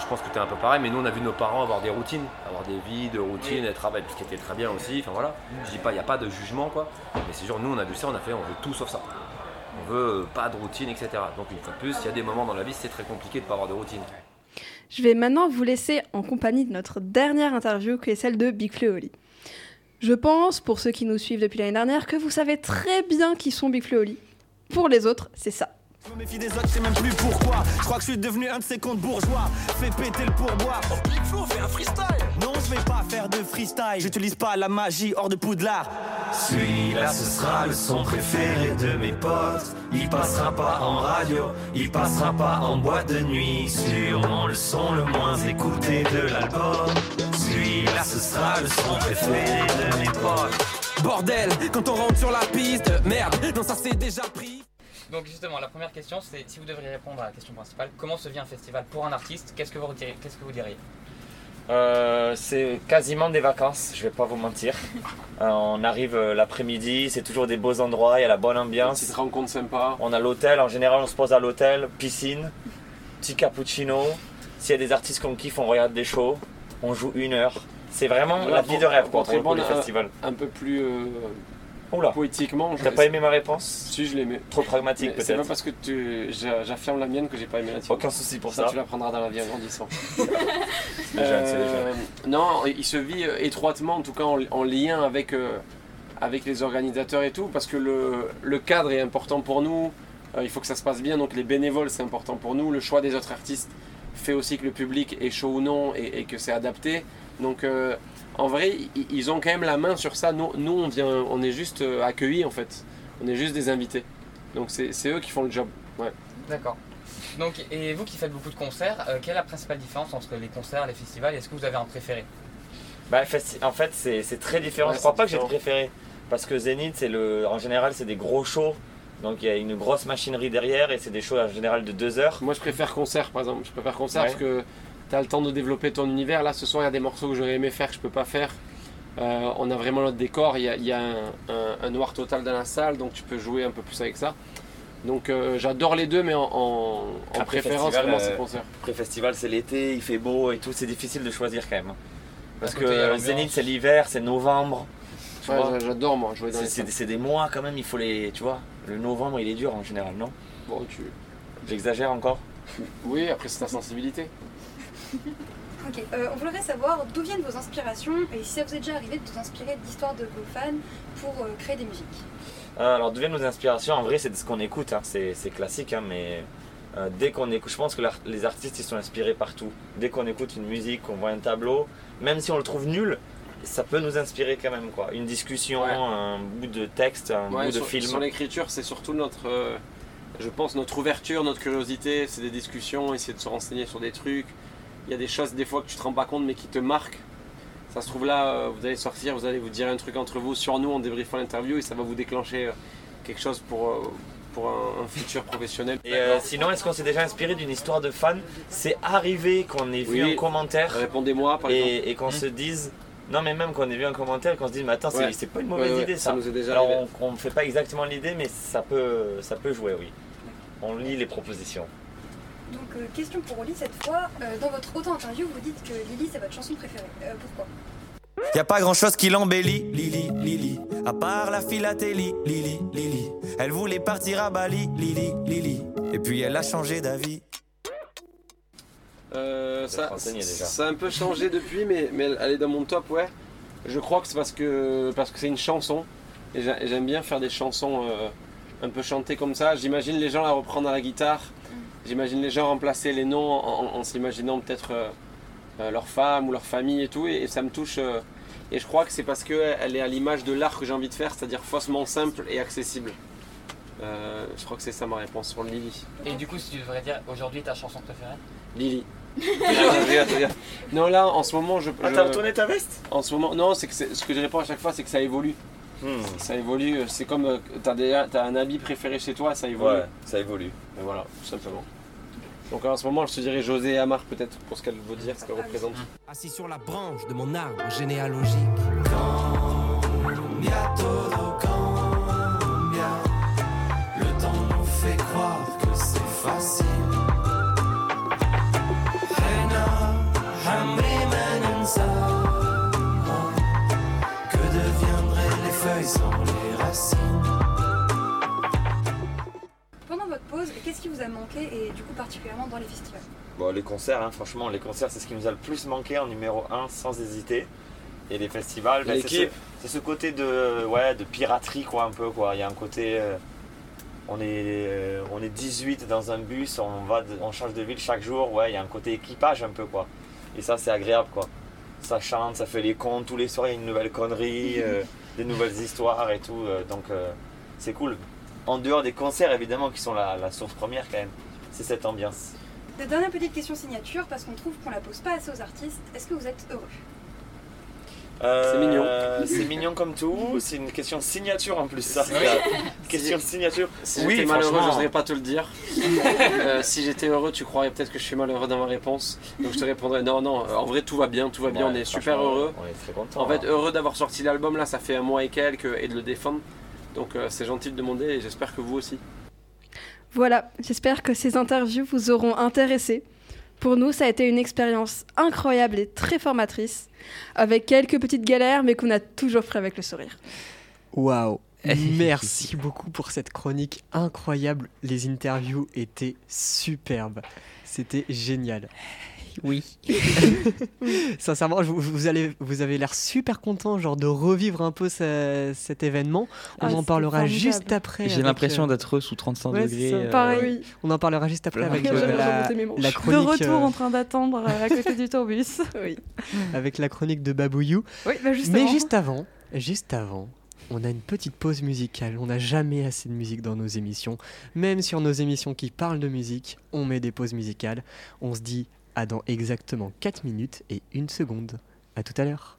je pense que tu es un peu pareil, mais nous on a vu nos parents avoir des routines, avoir des vies de routine, et travail, ce qui était très bien aussi. Enfin voilà, je dis pas, il n'y a pas de jugement quoi, mais c'est genre nous on a vu ça, on a fait, on veut tout sauf ça. On veut pas de routine, etc. Donc une fois de plus, il y a des moments dans la vie, c'est très compliqué de pas avoir de routine. Je vais maintenant vous laisser en compagnie de notre dernière interview, qui est celle de Big Oli. Je pense, pour ceux qui nous suivent depuis l'année dernière, que vous savez très bien qui sont Big Oli. Pour les autres, c'est ça. Je me méfie des autres, je sais même plus pourquoi. Je crois que je suis devenu un de ces comptes bourgeois. Fais péter le pourboire. Oh, Big Flo, fais un freestyle. Non, je vais pas faire de freestyle. J'utilise pas la magie hors de Poudlard. Celui-là, ce sera le son préféré de mes potes. Il passera pas en radio, il passera pas en boîte de nuit. Sûrement le son le moins écouté de l'album. Celui-là, ce sera le son préféré de mes potes. Bordel, quand on rentre sur la piste, merde, non, ça c'est déjà pris. Donc justement, la première question, c'est si vous devriez répondre à la question principale, comment se vit un festival pour un artiste? Qu'est-ce que vous retirez Qu'est-ce que vous diriez? Euh, c'est quasiment des vacances, je vais pas vous mentir. Euh, on arrive euh, l'après-midi, c'est toujours des beaux endroits, il y a la bonne ambiance. Petite rencontre sympa. On a l'hôtel, en général on se pose à l'hôtel, piscine, petit cappuccino. S'il y a des artistes qu'on kiffe, on regarde des shows, on joue une heure. C'est vraiment Voilà, la vie de rêve pour quoi, pour, pour les un- festivals. Un peu plus euh, Oula. poétiquement. T'as pas aimé ma réponse Si, je l'ai aimé. Trop pragmatique Mais C'est peut-être. pas parce que tu... j'a- j'affirme la mienne que j'ai pas aimé la tienne. Aucun souci pour ça. Tu l'apprendras dans la vie en grandissant. Les *laughs* jeunes. Euh, Non, il se vit euh, étroitement, en tout cas en, en lien avec, euh, avec les organisateurs et tout, parce que le, le cadre est important pour nous. euh, il faut que ça se passe bien, donc les bénévoles c'est important pour nous. Le choix des autres artistes fait aussi que le public est chaud ou non et, et que c'est adapté. Donc euh, en vrai, ils ont quand même la main sur ça. Nous, nous on, vient, on est juste euh, accueillis en fait. On est juste des invités. Donc c'est c'est eux qui font le job. Ouais. D'accord. Donc, et vous qui faites beaucoup de concerts, euh, quelle est la principale différence entre les concerts, les festivals Est-ce que vous avez un préféré? Bah, en fait, c'est c'est très différent. Ouais, je crois pas que j'ai de préféré. Parce que Zénith, c'est le, en général, c'est des gros shows. Donc il y a une grosse machinerie derrière et c'est des shows en général de deux heures. Moi je préfère concert par exemple. Je préfère concert Ouais. parce que tu as le temps de développer ton univers. Là ce soir il y a des morceaux que j'aurais aimé faire que je peux pas faire. Euh, on a vraiment notre décor, il y a, il y a un, un- un noir total dans la salle donc tu peux jouer un peu plus avec ça. Donc euh, j'adore les deux mais en, en- en Après, préférence festival, vraiment euh, c'est concert. Après festival, c'est l'été, il fait beau et tout. C'est difficile de choisir quand même. Parce côté, y a que. Zénith, c'est l'hiver, c'est novembre. Ouais, j'adore moi jouer dans C'est- les c'est des mois quand même, il faut les. Tu vois, le novembre il est dur en général, non? Bon, tu... J'exagère encore? Oui après c'est ta sensibilité. *laughs* Ok, euh, on voudrait savoir d'où viennent vos inspirations et si ça vous est déjà arrivé de vous inspirer d'histoires de vos fans pour euh, créer des musiques. Euh, Alors, d'où viennent nos inspirations? En vrai, c'est de ce qu'on écoute, hein. c'est c'est classique, hein, mais euh, dès qu'on écoute, je pense que les artistes ils sont inspirés partout. Dès qu'on écoute une musique, qu'on voit un tableau, même si on le trouve nul, ça peut nous inspirer quand même. quoi. Une discussion, Ouais. un bout de texte, un Ouais, bout de film. sur l'écriture, c'est surtout notre, euh, je pense, notre ouverture, notre curiosité. C'est des discussions, essayer de se renseigner sur des trucs. Il y a des choses des fois que tu te rends pas compte mais qui te marquent. Ça se trouve là, euh, vous allez sortir, vous allez vous dire un truc entre vous sur nous en débriefant l'interview et ça va vous déclencher euh, quelque chose pour, euh, pour un, un futur professionnel. Et euh, sinon, est-ce qu'on s'est déjà inspiré d'une histoire de fan? C'est arrivé qu'on ait vu Oui. un commentaire Répondez-moi par exemple. et, et qu'on se dise. Non, mais même qu'on ait vu un commentaire et qu'on se dise, mais attends, c'est Ouais. c'est pas une mauvaise ouais, idée ça ça. nous est déjà Alors, arrivé. on ne fait pas exactement l'idée, mais ça peut, ça peut jouer, oui. On lit les propositions. Donc, euh, question pour Oli cette fois. Euh, dans votre auto-interview, vous dites que Lily c'est votre chanson préférée. Euh, pourquoi? Y a pas grand chose qui l'embellit, Lily, Lily. À part la philatélie, Lily, Lily. Elle voulait partir à Bali, Lily, Lily. Et puis elle a changé d'avis. Euh, ça, ça a un peu changé depuis, mais, mais elle est dans mon top, ouais. Je crois que c'est parce que parce que c'est une chanson et j'a- et j'aime bien faire des chansons euh, un peu chantées comme ça. J'imagine les gens la reprendre à la guitare. J'imagine les gens remplacer les noms en, en- en s'imaginant peut-être euh, euh, leur femme ou leur famille et tout, et, et ça me touche. euh, et je crois que c'est parce qu'elle est à l'image de l'art que j'ai envie de faire, c'est-à-dire faussement simple et accessible. Euh, je crois que c'est ça ma réponse sur Lily. Et du coup, si tu devrais dire aujourd'hui ta chanson préférée? Lily. *laughs* Non là en ce moment je. Ah, t'as retourné ta veste? En ce moment non c'est que c'est- ce que je réponds à chaque fois c'est que ça évolue. Hmm. Ça évolue. C'est comme euh, t'as des- t'as un habit préféré chez toi ça évolue. Ouais, ça évolue. Et voilà tout simplement. Donc en ce moment je te dirais José et Amar peut-être pour ce qu'elle veut dire ce qu'elle représente. Assis sur la branche de mon arbre généalogique. Qu'est-ce qui vous a manqué et du coup particulièrement dans les festivals? Bon, les concerts, hein, franchement, les concerts, c'est ce qui nous a le plus manqué en numéro 1, sans hésiter. Et les festivals, ben, c'est ce, L'équipe. c'est ce côté de, ouais, de piraterie, quoi, un peu, quoi. Il y a un côté. euh, on, est, euh, on est 18 dans un bus, on, va de- on change de ville chaque jour, ouais, il y a un côté équipage, un peu, quoi. Et ça, c'est agréable, quoi. Ça chante, ça fait les contes, tous les soirs, il y a une nouvelle connerie, euh, *laughs* des nouvelles histoires et tout. euh, donc, euh, c'est cool. En dehors des concerts, évidemment, qui sont la, la source première, quand même, c'est cette ambiance. La dernière petite question signature, parce qu'on trouve qu'on la pose pas assez aux artistes. Est-ce que vous êtes heureux? C'est mignon. Euh, C'est mignon comme tout. C'est une question signature en plus, ça. Oui. question signature. Si oui, j'étais malheureux, je n'oserais pas te le dire. Euh, si j'étais heureux, tu croirais peut-être que je suis malheureux dans ma réponse. Donc je te répondrais non, non, euh, en vrai tout va bien, tout va bien, Ouais, on est super heureux. On est très content. En fait, heureux d'avoir sorti l'album là, ça fait un mois et quelques, et de le défendre. Donc euh, c'est gentil de demander et j'espère que vous aussi. Voilà, j'espère que ces interviews vous auront intéressé. Pour nous, ça a été une expérience incroyable et très formatrice, avec quelques petites galères, mais qu'on a toujours pris avec le sourire. Waouh Merci beaucoup pour cette chronique incroyable. Les interviews étaient superbes. C'était génial. Oui. *laughs* Sincèrement, vous, vous allez, vous avez l'air super content, genre de revivre un peu ce- cet événement. On Ah, en c'était parlera formidable. juste après. J'ai l'impression euh, d'être sous 35 ouais, degrés. euh, Pareil. On en parlera juste après avec *laughs* euh, la, la De chronique. de retour euh, en train d'attendre euh, à côté du tourbus. *laughs* Oui. avec la chronique de Babouyou. Oui, bah justement. Mais juste avant, juste avant, on a une petite pause musicale. On n'a jamais assez de musique dans nos émissions. Même sur nos émissions qui parlent de musique, on met des pauses musicales. On se dit à dans exactement 4 minutes et 1 seconde. À tout à l'heure.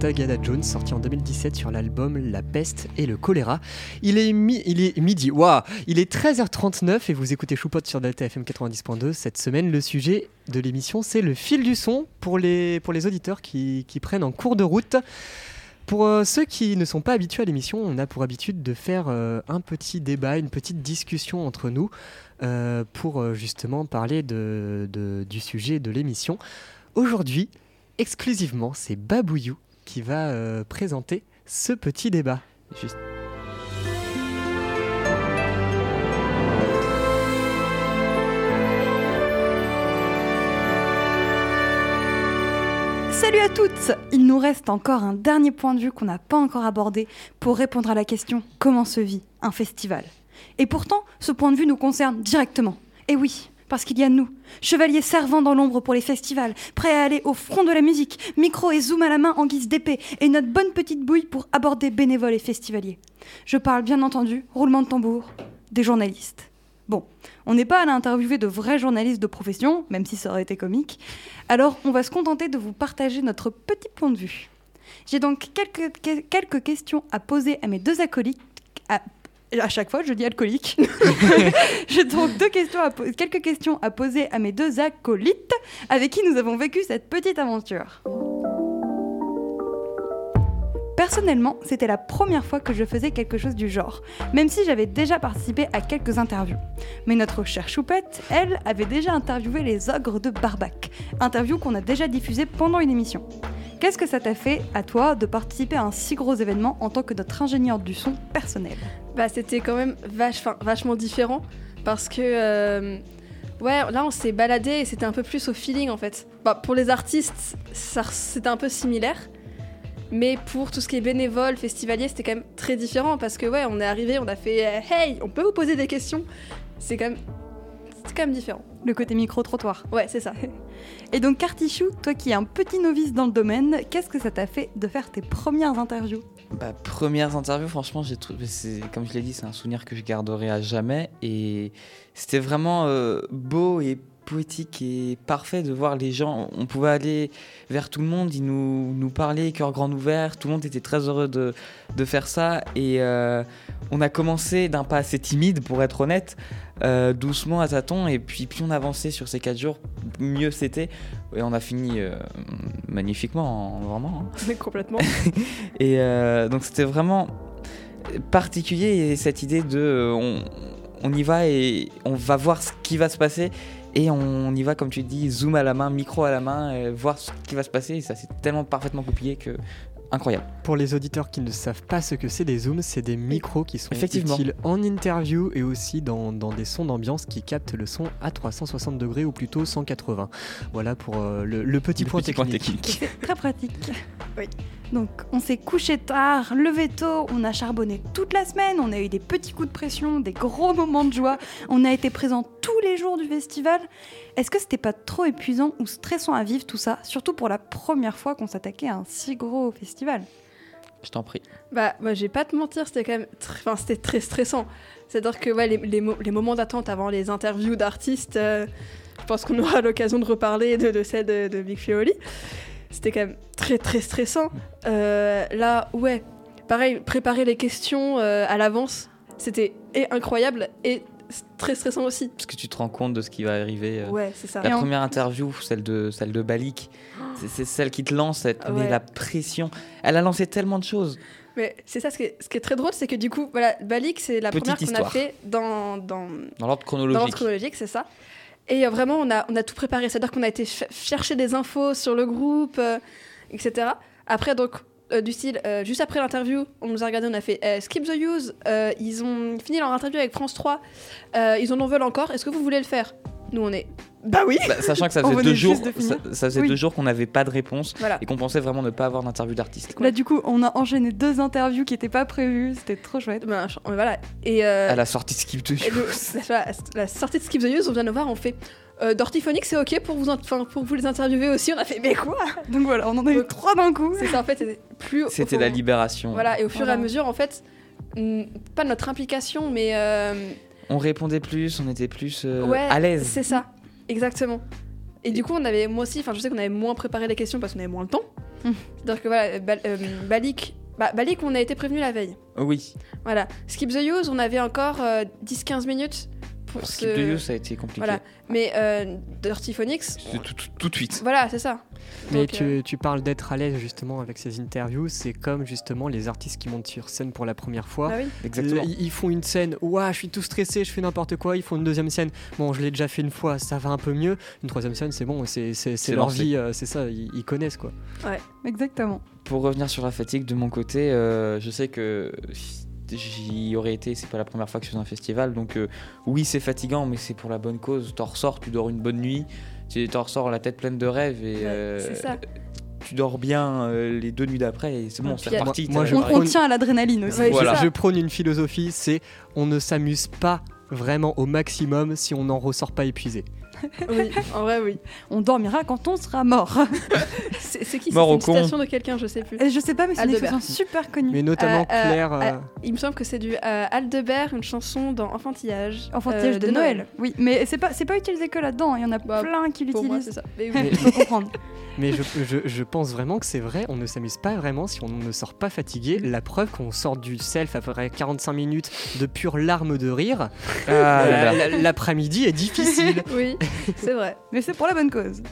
Tagada Jones, sorti en 2017 sur l'album La peste et le choléra. Il est, midi, waouh Il est 13h39 et vous écoutez Choupot sur Delta FM 90.2. Cette semaine, le sujet de l'émission, c'est le fil du son pour les, pour les auditeurs qui, qui prennent en cours de route. Pour euh, ceux qui ne sont pas habitués à l'émission, on a pour habitude de faire euh, un petit débat, une petite discussion entre nous euh, pour justement parler de, de- du sujet de l'émission. Aujourd'hui, exclusivement, c'est Babouillou qui va euh, présenter ce petit débat. Salut à toutes Il nous reste encore un dernier point de vue qu'on n'a pas encore abordé pour répondre à la question comment se vit un festival? Et pourtant, ce point de vue nous concerne directement. Et oui, parce qu'il y a nous, chevaliers servants dans l'ombre pour les festivals, prêts à aller au front de la musique, micro et zoom à la main en guise d'épée, et notre bonne petite bouille pour aborder bénévoles et festivaliers. Je parle bien entendu, roulement de tambour, des journalistes. Bon, on n'est pas allé interviewer de vrais journalistes de profession, même si ça aurait été comique. Alors, on va se contenter de vous partager notre petit point de vue. J'ai donc quelques, que- quelques questions à poser à mes deux acolytes. À chaque fois, je dis alcoolique. *laughs* J'ai donc deux questions à po- quelques questions à poser à mes deux acolytes avec qui nous avons vécu cette petite aventure. Personnellement, c'était la première fois que je faisais quelque chose du genre, même si j'avais déjà participé à quelques interviews. Mais notre chère Choupette, elle, avait déjà interviewé les ogres de Barbac, interview qu'on a déjà diffusée pendant une émission. Qu'est-ce que ça t'a fait, à toi, de participer à un si gros événement en tant que notre ingénieur du son personnel? Bah, c'était quand même vachement différent parce que euh, ouais, là on s'est baladé et c'était un peu plus au feeling en fait. Bah, pour les artistes, c'était un peu similaire. Mais pour tout ce qui est bénévole, festivalier, c'était quand même très différent parce que ouais, on est arrivé, on a fait euh, hey, on peut vous poser des questions. C'est quand même c'est quand même différent. Le côté micro-trottoir. Ouais, c'est ça. *laughs* Et donc, Cartichou, toi qui es un petit novice dans le domaine, qu'est-ce que ça t'a fait de faire tes premières interviews? Bah, premières interviews, franchement, j'ai trouvé, c'est, comme je l'ai dit, c'est un souvenir que je garderai à jamais. Et c'était vraiment euh, beau et poétique et parfait de voir les gens. On pouvait aller vers tout le monde, ils nous, nous parlaient, cœur grand ouvert. Tout le monde était très heureux de, de faire ça. Et euh, on a commencé d'un pas assez timide, pour être honnête, euh, doucement à tâtons. Et puis, plus on avançait sur ces quatre jours, mieux c'était. Et on a fini euh, magnifiquement, hein, vraiment. hein. *laughs* Complètement. *laughs* Et donc c'était vraiment particulier et cette idée de on, on y va et on va voir ce qui va se passer et on y va comme tu dis zoom à la main micro à la main et voir ce qui va se passer. Et ça c'est tellement parfaitement coupillé que incroyable Pour les auditeurs qui ne savent pas ce que c'est des zooms, c'est des micros qui sont Effectivement. utiles en interview et aussi dans, dans des sons d'ambiance qui captent le son à 360 degrés ou plutôt 180. Voilà pour euh, le, le petit, Le point, petit point technique. très pratique. *laughs* Oui. Donc, on s'est couché tard, levé tôt, on a charbonné toute la semaine, on a eu des petits coups de pression, des gros moments de joie, on a été présent tous les jours du festival. Est-ce que c'était pas trop épuisant ou stressant à vivre tout ça, surtout pour la première fois qu'on s'attaquait à un si gros festival? Je t'en prie Bah, moi, je vais pas te mentir, c'était quand même tr- enfin, c'était très stressant. C'est-à-dire que ouais, les, les mo- les moments d'attente avant les interviews d'artistes, euh, je pense qu'on aura *laughs* l'occasion de reparler de, de celle de, de Big Fioli. C'était quand même très très stressant. Euh, là, ouais, pareil, préparer les questions euh, à l'avance, c'était et incroyable et très stressant aussi. parce que tu te rends compte de ce qui va arriver euh. Ouais, c'est ça. la Et en- première interview celle de celle de Balik c'est, celle qui te lance elle te met la pression elle a lancé tellement de choses Mais c'est ça, ce qui, est, ce qui est très drôle, c'est que du coup, voilà, Balik, c'est la Petite première qu'on a fait dans, dans, dans l'ordre Dans chronologique l'ordre chronologique, c'est ça. Et euh, vraiment, on a, on a tout préparé. C'est-à-dire qu'on a été ch- chercher des infos sur le groupe, euh, etc. Après, donc, euh, du style, euh, juste après l'interview, on nous a regardé, on a fait euh, Skip the Use. euh, ils ont fini leur interview avec France 3. euh, ils en en veulent encore. Est-ce que vous voulez le faire? Nous, on est. Bah oui Bah, sachant que ça *laughs* faisait deux jours, de ça, faisait Oui. deux jours qu'on n'avait pas de réponse Voilà. et qu'on pensait vraiment ne pas avoir d'interview d'artiste. Là, du coup, on a enchaîné deux interviews qui n'étaient pas prévues, c'était trop chouette. Ben, ch- voilà. Et, euh, À la sortie de Skip the le- la, *laughs* la sortie de Skip the Use, on vient nous voir, on fait. Euh, Dortiphonic, c'est ok pour vous, pour les interviewer aussi. On a fait, mais quoi? Donc voilà, on en a eu trois d'un coup. C'est ça, en fait, c'était plus. C'était la libération. Voilà, et au fur et à mesure, en fait, mm, pas notre implication, mais euh, On répondait plus, on était plus euh, ouais, à l'aise. C'est ça, exactement. Et du coup, on avait, moi aussi, enfin, je sais qu'on avait moins préparé les questions parce qu'on avait moins le temps. Hum. C'est-à-dire que voilà, Bal- euh, Balik, bah, Balik, on a été prévenu la veille. Oui. Voilà. Skip the Use, on avait encore euh, 10-15 minutes pour ce. Skip the Use, ça a été compliqué. Voilà. Mais euh, Dirty Phonics. Tout, tout- tout de suite. Voilà, c'est ça. Mais Donc, tu, euh, tu parles d'être à l'aise justement avec ces interviews, c'est comme justement les artistes qui montent sur scène pour la première fois. Bah oui. Exactement. Ils, ils font une scène, ouah, je suis tout stressé, je fais n'importe quoi. Ils font une deuxième scène, bon, je l'ai déjà fait une fois, ça va un peu mieux. Une troisième scène, c'est bon, c'est leur lancé. vie, euh, c'est ça, ils, ils connaissent quoi. Ouais. Exactement. Pour revenir sur la fatigue de mon côté, euh, je sais que j'y aurais été, c'est pas la première fois que je fais un festival, donc euh, oui c'est fatigant, mais c'est pour la bonne cause. T'en ressors, tu dors une bonne nuit, tu t'en ressors la tête pleine de rêves et euh, c'est ça. tu dors bien euh, les deux nuits d'après et c'est bon, c'est reparti. moi, je On, on tient à l'adrénaline aussi. Ouais, Voilà. Je prône une philosophie, c'est on ne s'amuse pas vraiment au maximum si on n'en ressort pas épuisé. Oui, en vrai, oui. On dormira quand on sera mort. *laughs* C'est qui Mort une con. citation de quelqu'un, je sais plus. Et je sais pas, mais c'est une Aldebert. expression super connue. Mais notamment Euh, euh, Claire. euh, euh, Il me semble que c'est du euh, Aldebert, une chanson dans Enfantillage. Enfantillage euh, de, Noël. Oui, mais c'est pas, c'est pas utilisé que là-dedans. Il y en a Bah, plein qui l'utilisent. ça. Mais oui. Mais- *laughs* Je peux comprendre. Mais je, je- je pense vraiment que c'est vrai, on ne s'amuse pas vraiment si on ne sort pas fatigué. La preuve qu'on sort du self après 45 minutes de pure larmes de rire, *laughs* euh, la- l'après-midi est difficile. oui, *laughs* c'est vrai. Mais c'est pour la bonne cause.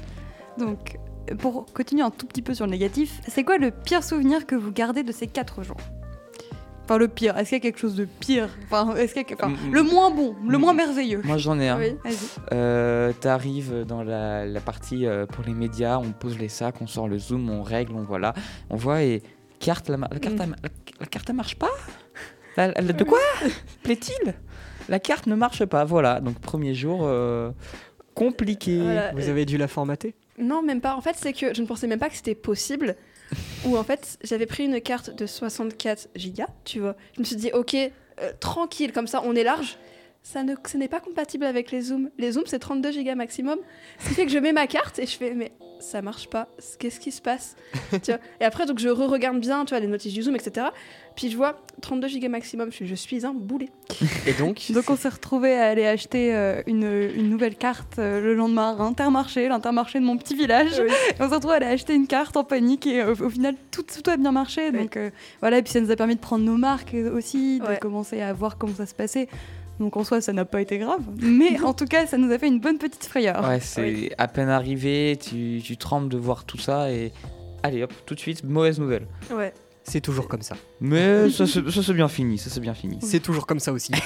Donc, pour continuer un tout petit peu sur le négatif, c'est quoi le pire souvenir que vous gardez de ces 4 jours? Enfin, le pire, est-ce qu'il y a quelque chose de pire? Enfin, est-ce qu'il y a... enfin, Mm, le moins bon, le moins merveilleux. Moi j'en ai un. Oui. Vas-y. Euh, T'arrives dans la, la partie euh, pour les médias, on pose les sacs, on sort le zoom, on règle, on voit là, on voit et carte, la, la carte, Mm. elle- la, la carte elle marche pas? La- la- de quoi? *laughs* Plaît-il? La carte ne marche pas. Voilà. Donc premier jour euh, compliqué. Voilà. Vous avez dû la formater Non, même pas. En fait, c'est que je ne pensais même pas que c'était possible. Ou en fait, j'avais pris une carte de 64 gigas, tu vois. Je me suis dit, ok, euh, tranquille, comme ça, on est large. Ça ne, ce n'est pas compatible avec les zooms. Les zooms, c'est 32 gigas maximum. Ce qui fait que je mets ma carte et je fais, mais ça marche pas. Qu'est-ce qui se passe? *laughs* Tu vois? Et après, donc, je re-regarde bien, tu vois, les notices du zoom, etc. Puis je vois 32 gigas maximum. Je, suis- je suis un boulet. Et donc, *laughs* Donc on s'est retrouvé à aller acheter euh, une, une nouvelle carte euh, le lendemain à Intermarché, l'intermarché de mon petit village. Oui. Et on s'est retrouvé à aller acheter une carte en panique et euh, au final tout, tout a bien marché. Oui. Donc euh, voilà, et puis ça nous a permis de prendre nos marques aussi, de Ouais. commencer à voir comment ça se passait. Donc en soi ça n'a pas été grave, mais en tout cas ça nous a fait une bonne petite frayeur. Ouais, c'est à peine arrivé, tu, tu trembles de voir tout ça et allez hop, tout de suite, mauvaise nouvelle. Ouais. c'est toujours comme ça. Mais ça, se- ça c'est bien fini, ça c'est bien fini. C'est toujours comme ça aussi. *laughs*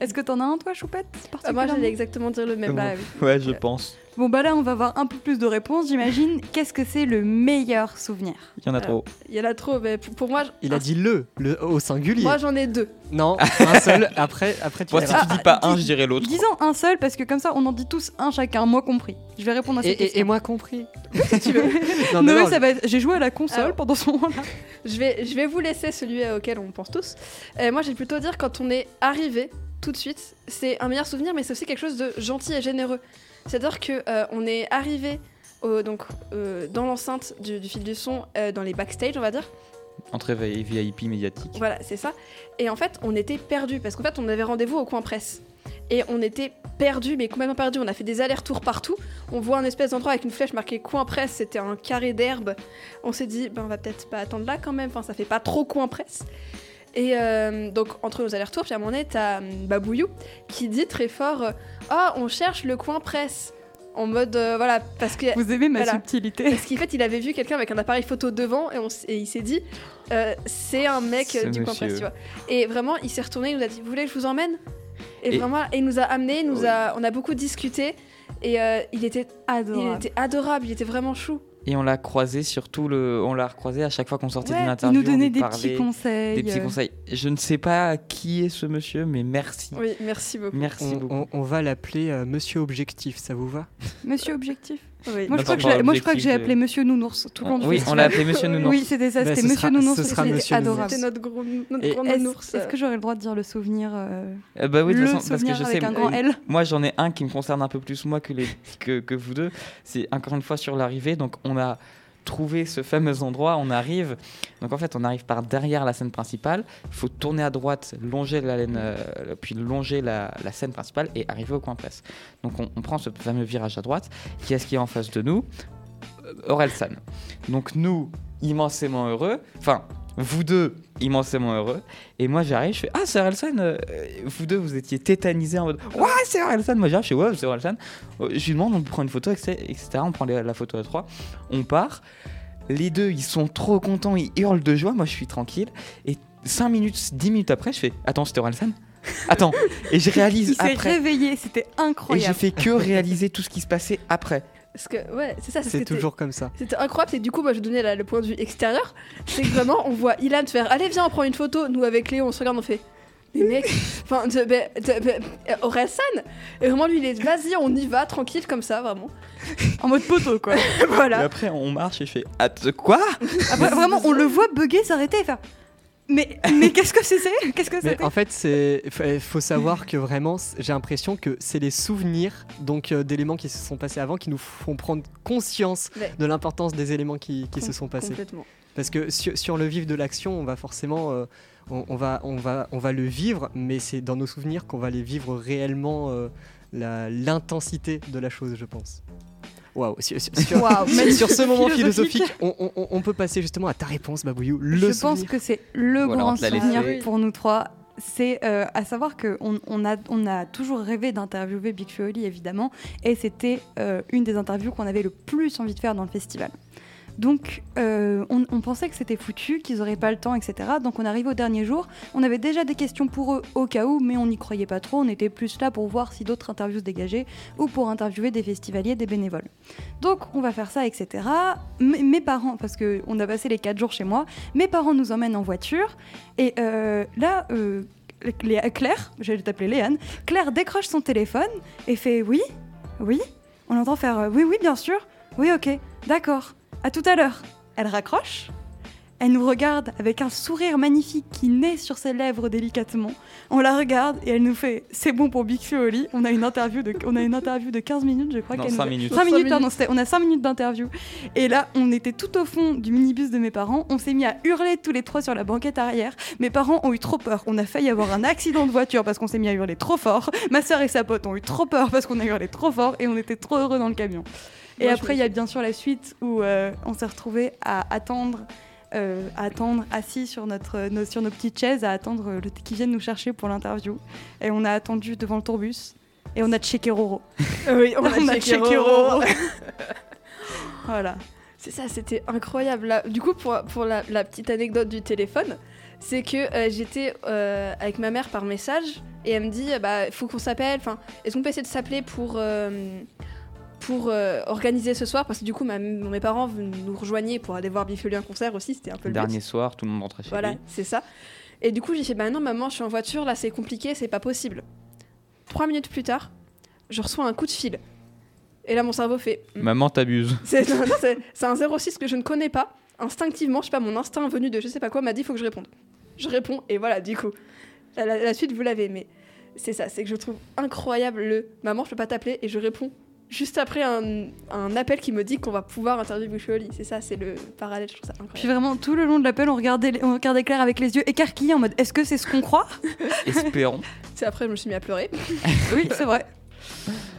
Est-ce que t'en as un toi Choupette Ah, moi, j'allais exactement dire le même. Bah oui. Ouais, je pense. Bon bah là on va avoir un peu plus de réponses j'imagine. Qu'est-ce que c'est le meilleur souvenir Il y en a Alors, trop. Il y en a trop, mais pour, pour moi, Il a dit le, le au singulier. moi j'en ai deux. Non, un seul. Après, après tu Moi, si tu dis pas un, je dirais l'autre. Disons un seul parce que comme ça on en dit tous un chacun, moi compris. Je vais répondre à Et, cette et- question. et moi compris. *laughs* si tu veux. *laughs* Non, non, ça va être- J'ai joué à la console Alors. pendant ce moment-là. Je vais, je vais vous laisser celui euh, auquel on pense tous. Euh, moi, j'ai plutôt dire quand on est arrivé tout de suite, c'est un meilleur souvenir, mais c'est aussi quelque chose de gentil et généreux. C'est-à-dire que euh, on est arrivé au- donc euh, dans l'enceinte du, du fil du son, euh, dans les backstage, on va dire. Entrée VIP médiatique. Voilà, c'est ça. Et en fait, on était perdus parce qu'en fait, on avait rendez-vous au coin presse. Et on était perdus, mais complètement perdus. On a fait des allers-retours partout. On voit un espèce d'endroit avec une flèche marquée coin presse. C'était un carré d'herbe. On s'est dit, ben, on va peut-être pas attendre là quand même. Enfin, ça fait pas trop coin presse. Et euh, donc, entre nos allers-retours, puis à un moment donné, t'as hum, Babouillou qui dit très fort euh, Ah, on cherche le coin presse. En mode, euh, voilà, parce que. Vous aimez ma Voilà. subtilité. Parce qu'en fait, il avait vu quelqu'un avec un appareil photo devant et, on s- et il s'est dit, euh, c'est un mec euh, du coin presse, tu vois. Et vraiment, il s'est retourné, il nous a dit, vous voulez que je vous emmène? Et, Et- vraiment, et il nous a amené, il nous Oui. a, on a beaucoup discuté et euh, il était, il Adorable. était adorable, il était vraiment chou. Et on l'a croisé surtout le, on l'a recroisé à chaque fois qu'on sortait Ouais, d'une Il interview. nous on donnait des petits conseils. Des petits euh, conseils. Je ne sais pas qui est ce monsieur, mais merci. Oui, merci beaucoup. Merci On, beaucoup. on- on va l'appeler euh, Monsieur Objectif, ça vous va? Monsieur Objectif. Oui. Moi je, crois que je l'ai- moi, je crois que j'ai appelé Monsieur Nounours tout le long du Oui, on l'a appelé Monsieur *laughs* Nounours. Oui, c'était ça, c'était Monsieur Nounours. c'était adorable. C'était notre gros, notre Et grand Est-ce nounours. est-ce que j'aurais le droit de dire le souvenir euh, Euh, bah oui, de Le toute façon, parce que souvenir je avec sais, un grand L? moi j'en ai un qui me concerne un peu plus moi que, les, que, que vous deux. C'est encore une fois sur l'arrivée, donc on a trouvé ce fameux endroit, on arrive, donc en fait on arrive par derrière la scène principale, il faut tourner à droite, longer la laine, euh, puis longer la, scène principale et arriver au coin presse. Donc on, on prend ce fameux virage à droite, qui est-ce qui est en face de nous? Orelsan. Donc nous, immensément heureux, enfin Vous deux, immensément heureux. Et moi, j'arrive, je fais Ah, c'est Orelsan euh, Vous deux, vous étiez tétanisés en mode Ouais, c'est Orelsan Moi, j'arrive, je fais Ouais, c'est Orelsan. Euh, Je lui demande, on prend une photo, etc. On prend la photo à trois. On part. Les deux, ils sont trop contents, ils hurlent de joie. Moi, je suis tranquille. Et 5 minutes, 10 minutes après, je fais Attends, c'était Orelsan Attends. Et je *laughs* réalise Il s'est après. réveillé, c'était Et j'ai incroyable. fait que réaliser tout ce qui se passait après. Parce que, ouais, c'est ça. C'est toujours comme ça. C'était incroyable, c'est que du coup, moi je donnais la- le point de vue extérieur. C'est que vraiment, on voit Ilan faire Allez, viens, on prend une photo. Nous, avec Léo, on se regarde, on fait Mais mec, enfin, ben, ben, Orelsan Et vraiment, lui, il est Vas-y, on y va, tranquille, comme ça, vraiment. *laughs* En mode poteau, quoi. Et voilà. après, on marche et je fais Att- Quoi Après, vraiment, on le voit bugger, s'arrêter et faire. Mais, mais qu'est-ce que c'est Qu'est-ce que c'était? en fait, c'est faut- faut savoir que vraiment, j'ai l'impression que c'est les souvenirs donc euh, d'éléments qui se sont passés avant qui nous font prendre conscience Ouais. de l'importance des éléments qui, qui se sont passés. Complètement. Parce que sur, sur le vif de l'action, on va forcément, euh, on, on va, on va, on va le vivre, mais c'est dans nos souvenirs qu'on va les vivre réellement euh, l'intensité de la chose, je pense. Waouh, sur, sur- *laughs* ce moment philosophique. philosophique, on, on- on peut passer justement à ta réponse, Babouillou. Le Je pense que c'est le Voilà, grand souvenir laissé. pour nous trois. C'est euh, à savoir qu'on on a, on a toujours rêvé d'interviewer Big Oli, évidemment, et c'était euh, une des interviews qu'on avait le plus envie de faire dans le festival. Donc, euh, on, pensait que c'était foutu, qu'ils n'auraient pas le temps, etc. Donc, on arrive au dernier jour. On avait déjà des questions pour eux au cas où, mais on n'y croyait pas trop. On était plus là pour voir si d'autres interviews se dégageaient ou pour interviewer des festivaliers, des bénévoles. Donc, on va faire ça, etc. Mes parents, parce qu'on a passé les 4 jours chez moi, mes parents nous emmènent en voiture. Et euh, là, euh, Claire, je vais t'appeler Léane, Claire décroche son téléphone et fait Oui, oui? On entend faire euh, Oui, oui, bien sûr. Oui, ok, d'accord. À tout à l'heure. Elle raccroche. Elle nous regarde avec un sourire magnifique qui naît sur ses lèvres délicatement. On la regarde et elle nous fait C'est bon pour Big Flo et Oli. On a une interview de, on a une interview de 15 minutes, je crois. Non, qu'elle nous cinq a- minutes. Cinq Cinq minutes, pardon, minutes. c'était- on a 5 minutes d'interview. Et là, on était tout au fond du minibus de mes parents. On s'est mis à hurler tous les trois sur la banquette arrière. Mes parents ont eu trop peur. On a failli avoir un accident de voiture parce qu'on s'est mis à hurler trop fort. Ma soeur et sa pote ont eu trop peur parce qu'on a hurlé trop fort et on était trop heureux dans le camion. Et Moi, après, il y a bien sûr la suite où euh, on s'est retrouvés à attendre. euh, à attendre assis sur, notre, nos, sur nos petites chaises, à attendre le, qu'ils viennent nous chercher pour l'interview. Et on a attendu devant le tourbus. Et on a checké Roro. *laughs* Oui, on a *laughs* On a checké checké Roro. *laughs* Voilà. C'est ça, c'était incroyable. Là, du coup, pour, pour la, la petite anecdote du téléphone, c'est que euh, j'étais euh, avec ma mère par message et elle me dit bah il faut qu'on s'appelle. Enfin, est-ce qu'on peut essayer de s'appeler pour euh, pour euh, organiser ce soir parce que du coup ma- mes parents nous rejoignaient pour aller voir Biffoli un concert aussi. C'était un peu le but. Dernier soir, tout le monde rentrait chez Voilà, c'est ça. Et du coup, j'ai dit, bah non, maman, je suis en voiture, là, c'est compliqué, c'est pas possible. Trois minutes plus tard, je reçois un coup de fil. Et là, mon cerveau fait. Hmm. Maman, t'abuses. *laughs* C'est un 06 que je ne connais pas. Instinctivement, je sais pas, mon instinct venu de je sais pas quoi m'a dit, il faut que je réponde. Je réponds, et voilà, du coup. La, la- la suite, vous l'avez, mais c'est ça, c'est que je trouve incroyable le maman, je peux pas t'appeler, et je réponds juste après un, un appel qui me dit qu'on va pouvoir interviewer Boucholi. C'est ça, c'est le parallèle, je trouve ça incroyable. Puis vraiment, tout le long de l'appel, on regardait, on regardait Claire avec les yeux écarquillés en mode est-ce que c'est ce qu'on croit? *laughs* Espérons. C'est après, je me suis mis à pleurer. *laughs* Oui, c'est vrai.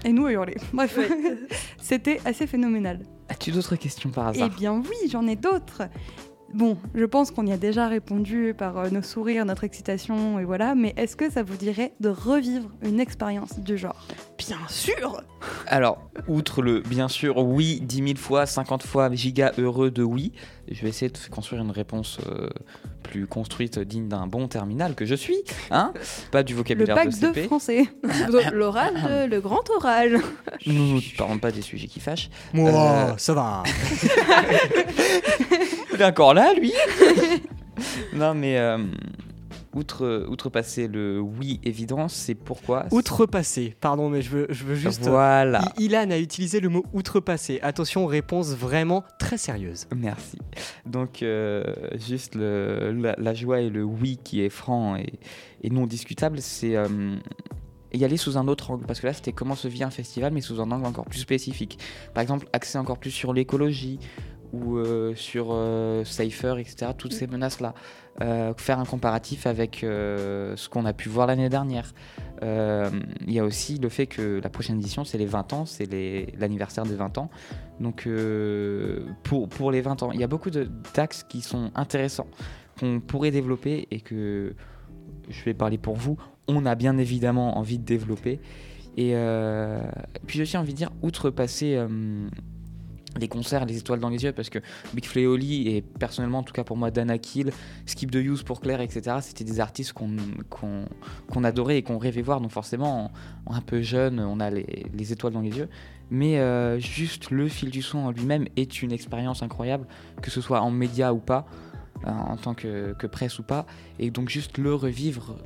Et nous à hurler. Bref, *laughs* c'était assez phénoménal. As-tu d'autres questions par Eh hasard bien oui, j'en ai d'autres. Bon, je pense qu'on y a déjà répondu par euh, nos sourires, notre excitation, et voilà, mais est-ce que ça vous dirait de revivre une expérience du genre? Bien sûr Alors, outre le bien sûr oui 10 000 fois, 50 fois giga heureux de oui, je vais essayer de construire une réponse euh, plus construite, digne d'un bon terminal que je suis, hein? Pas du Le vocabulaire bac de de CP. français. *laughs* L'oral, de- le grand oral. Nous ne parlons pas des sujets qui fâchent. Moi, Euh, ça va. *laughs* Est encore là, lui *laughs* *laughs* Non, mais euh, outre, outrepasser le oui évident, c'est pourquoi. Outrepasser, pardon, mais je veux, je veux juste. Voilà. I- Ilan a utilisé le mot outrepasser. Attention, réponse vraiment très sérieuse. Merci. Donc, euh, juste le- la, la joie et le oui qui est franc et, et non discutable, c'est euh, y aller sous un autre angle. Parce que là, c'était comment se vit un festival, mais sous un angle encore plus spécifique. Par exemple, axer encore plus sur l'écologie ou euh, sur euh, Cypher, etc. Toutes ces menaces-là. Euh, faire un comparatif avec ce qu'on a pu voir l'année dernière. Il y a aussi le fait que la prochaine édition, c'est les 20 ans, c'est l'anniversaire des 20 ans. Donc, pour, pour les 20 ans, il y a beaucoup de- d'axes qui sont intéressants qu'on pourrait développer et que je vais parler pour vous, on a bien évidemment envie de développer. Et euh, puis j'ai aussi envie de dire, outre passer euh, les concerts, les étoiles dans les yeux, parce que Big Flo et personnellement, en tout cas pour moi, Dana Kill, Skip the Use pour Claire, etc., c'était des artistes qu'on adorait et qu'on rêvait voir. Donc forcément, en- en un peu jeune, on a les, les étoiles dans les yeux. Mais euh, juste le fil du son en lui-même est une expérience incroyable, que ce soit en média ou pas, euh, en tant que, que presse ou pas. Et donc juste le revivre,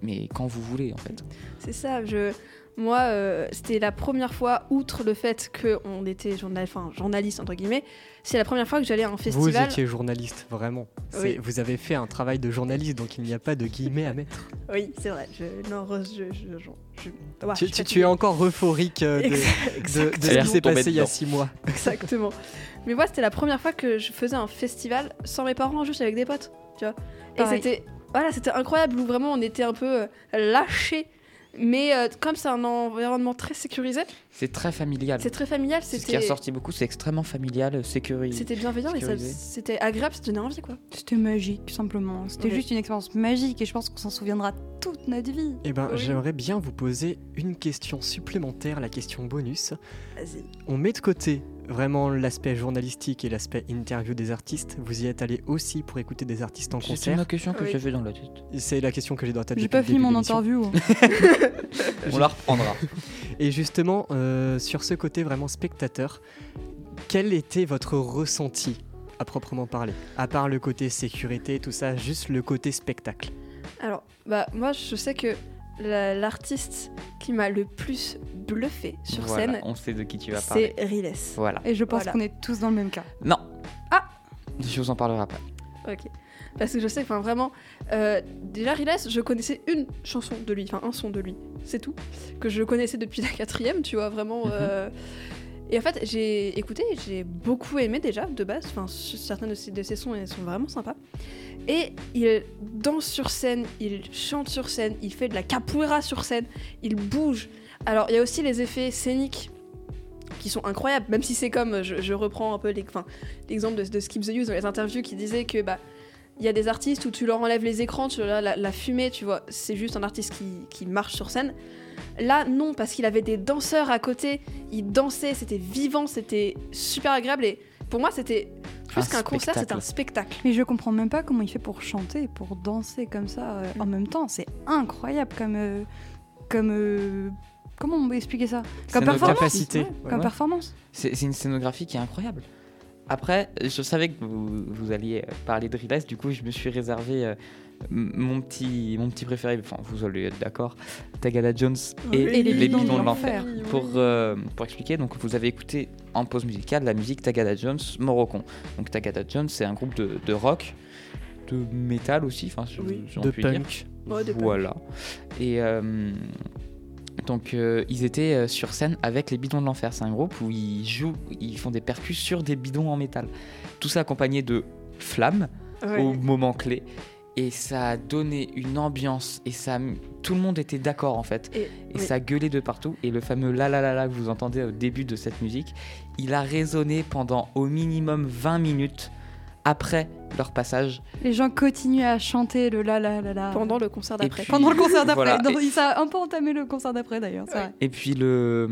mais quand vous voulez en fait. C'est ça, je... moi, euh, c'était la première fois, outre le fait qu'on était journal... enfin, journaliste, entre guillemets, c'est la première fois que j'allais à un Vous festival. étiez journaliste, vraiment. Oui. Vous avez fait un travail de journaliste, donc il n'y a pas de guillemets à mettre. Oui, c'est vrai. Je... Non, Rose, je... je... je- je- ouais, tu, je tu- suis tu es encore euphorique euh, de, de- de ce qui s'est passé il y a six mois. Exactement. Mais moi, c'était la première fois que je faisais un festival sans mes parents, juste avec des potes, tu vois. Et c'était voilà, c'était incroyable où vraiment on était un peu euh, lâchés. Mais euh, comme c'est un environnement très sécurisé, C'est très familial. c'est très familial, C'est ce qui a sorti beaucoup, c'est extrêmement familial, sécurisé. c'était bienveillant et sécurisé. c'était agréable, ça donnait envie quoi. C'était magique, simplement. C'était Oui. juste une expérience magique et je pense qu'on s'en souviendra toute notre vie. Eh ben, Oui. j'aimerais bien vous poser une question supplémentaire, la question bonus. Vas-y. On met de côté vraiment l'aspect journalistique et l'aspect interview des artistes. Vous y êtes allé aussi pour écouter des artistes en C'est concert. une question que Oui. j'avais dans la tête. C'est la question que j'ai dans la tête. J'ai pas fini mon interview. hein. *laughs* On la reprendra. *laughs* Et justement, euh, sur ce côté vraiment spectateur, quel était votre ressenti à proprement parler À part le côté sécurité, tout ça, juste le côté spectacle? Alors, bah moi je sais que la- l'artiste qui m'a le plus bluffé sur Voilà, scène, on sait de qui tu vas c'est parler. Riles. Voilà. Et je pense Voilà. qu'on est tous dans le même cas. Non. Ah Je vous en parlerai après. Ok. Parce que je sais, enfin vraiment, euh, déjà Riles, je connaissais une chanson de lui, enfin un son de lui, c'est tout, que je connaissais depuis la quatrième, tu vois, vraiment. euh, Et en fait, j'ai écouté, j'ai beaucoup aimé déjà de base, enfin certains de ses, de ses sons sont vraiment sympas. Et il danse sur scène, il chante sur scène, il fait de la capoeira sur scène, il bouge. Alors il y a aussi les effets scéniques qui sont incroyables, même si c'est comme, je, je reprends un peu l'exemple de, de Skip the Use dans les interviews qui disait que bah, il y a des artistes où tu leur enlèves les écrans, tu leur la, la fumée, tu vois, c'est juste un artiste qui, qui marche sur scène. Là, non, parce qu'il avait des danseurs à côté, il dansait, c'était vivant, c'était super agréable et pour moi, c'était plus Un qu'un concert, c'était spectacle. un spectacle. Mais je comprends même pas comment il fait pour chanter, pour danser comme ça euh, en même temps. C'est incroyable comme. euh, comme euh, comment on peut expliquer ça Comme performance Capacité. Ouais, Ouais, Comme ouais. performance C'est c'est une scénographie qui est incroyable. Après, je savais que vous, vous alliez parler de Riles, du coup, je me suis réservé euh, mon, petit, mon petit préféré, enfin, vous allez être d'accord, Tagada Jones et, Oui. Et les les bidons bidons de l'enfer. Pour, euh, pour expliquer, donc, vous avez écouté en pause musicale la musique Tagada Jones Moroccan. Donc, Tagada Jones, c'est un groupe de, de rock, de métal aussi, enfin, si- Oui. si on De peut dire. punk. Ouais, de punk. Voilà. Et euh, donc euh, ils étaient sur scène avec les bidons de l'enfer. C'est un groupe où ils jouent, ils font des percus sur des bidons en métal. Tout ça accompagné de flammes Ouais. au moment clé. Et ça a donné une ambiance et ça, tout le monde était d'accord en fait. Et, Et oui. ça gueulait de partout. Et le fameux la la la la que vous entendez au début de cette musique, il a résonné pendant au minimum 20 minutes après leur passage. Les gens continuent à chanter le la la la la. pendant le concert d'après. puis- Pendant le concert d'après. Voilà. Ça a un peu entamé le concert d'après d'ailleurs. Et puis le,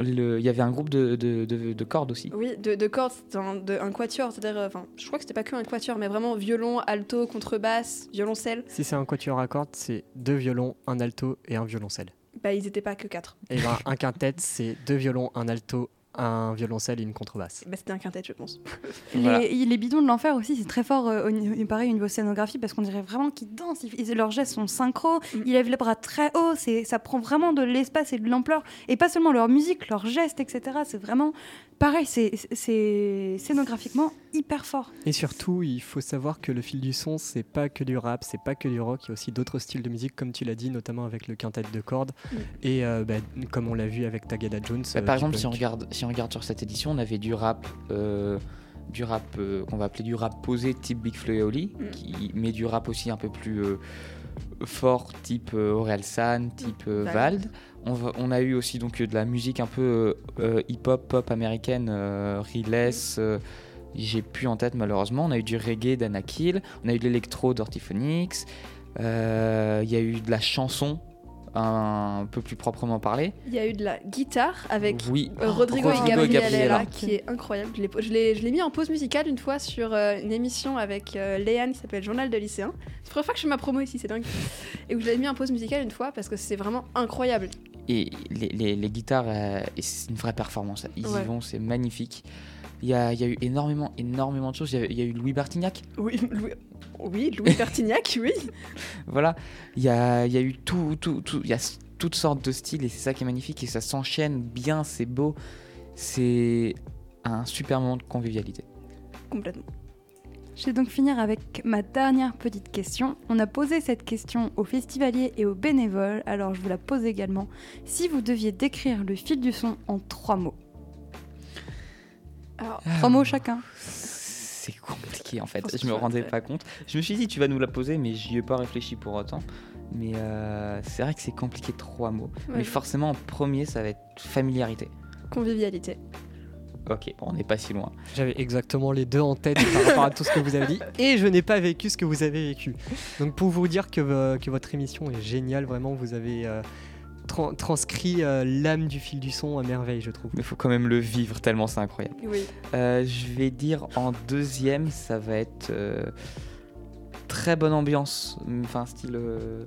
le, il y avait un groupe de, de, de- de cordes aussi. Oui, de, de cordes, un, de- un quatuor, c'est-à-dire, euh, enfin, je crois que c'était pas que un quatuor, mais vraiment violon, alto, contrebasse, violoncelle. Si c'est un quatuor à cordes, c'est deux violons, un alto et un violoncelle. Bah, ils étaient pas que quatre. Et ben, un quintet, c'est deux violons, un alto, un violoncelle et une contrebasse. Bah, c'était un quintet, je pense. Les, Voilà. les bidons de l'enfer aussi, c'est très fort euh, au, pareil au niveau scénographie parce qu'on dirait vraiment qu'ils dansent. Ils- leurs gestes sont synchro, Mm. ils lèvent les bras très haut. Ça prend vraiment de l'espace et de l'ampleur. Et pas seulement leur musique, leurs gestes, etc. C'est vraiment pareil. C'est, scénographiquement hyper fort. Et surtout, il faut savoir que le fil du son, c'est pas que du rap, c'est pas que du rock, il y a aussi d'autres styles de musique, comme tu l'as dit, notamment avec le quintet de cordes. Mm. Et euh, bah, comme on l'a vu avec Tagada Jones. Bah, euh, par du exemple, si on, regarde, si on regarde sur cette édition, on avait du rap, euh, du rap euh, qu'on va appeler du rap posé type Big Flo et Oli, Mm. qui, mais du rap aussi un peu plus euh, fort type euh, Aurel San, type euh, Vald. On, va- on a eu aussi donc euh, de la musique un peu euh, euh, hip-hop, pop américaine, euh, euh, J'ai plus en tête malheureusement. On a eu du reggae d'Anakil, on a eu de l'électro d'Orthophonix, euh, il y a eu de la chanson un peu plus proprement parlé. Il y a eu de la guitare avec Oui. euh, Rodrigo, et Gabriela, Gabriela. qui est incroyable. Je l'ai- mis en pause musicale une fois sur euh, une émission avec euh, Léane qui s'appelle Journal de lycéen. C'est la première fois que je fais ma promo ici, c'est dingue. Et où je l'ai mis en pause musicale une fois parce que c'est vraiment incroyable. Et les, les- les guitares, euh, c'est une vraie performance. Ils Ouais. y vont, c'est magnifique. Il y a, il y a eu énormément, énormément de choses. Il y a, il y a eu Louis Bertignac. Oui, *laughs* Louis, oui, Louis Bertignac, *laughs* oui. Voilà. Il y a, il y a eu tout, tout, tout. Il y a toutes sortes de styles et c'est ça qui est magnifique. Et ça s'enchaîne bien, c'est beau. C'est un super moment de convivialité. Complètement. Je vais donc finir avec ma dernière petite question. On a posé cette question aux festivaliers et aux bénévoles, alors je vous la pose également. Si vous deviez décrire le fil du son en trois mots, Alors, trois mots chacun. C'est compliqué en fait. Je me rendais pas compte. Je me suis dit, tu vas nous la poser, mais j'y ai pas réfléchi pour autant. Mais euh, c'est vrai que c'est compliqué trois mots. Ouais. Mais forcément, en premier, ça va être familiarité. Convivialité. Ok, bon, on n'est pas si loin. J'avais exactement les deux en tête par rapport à tout ce que vous avez dit *laughs* et je n'ai pas vécu ce que vous avez vécu. Donc pour vous dire que, vo- que votre émission est géniale, vraiment vous avez euh, tran- transcrit euh, l'âme du fil du son à merveille je trouve. Mais il faut quand même le vivre tellement c'est incroyable. Oui. Euh, je vais dire en deuxième, ça va être euh, très bonne ambiance, enfin style euh,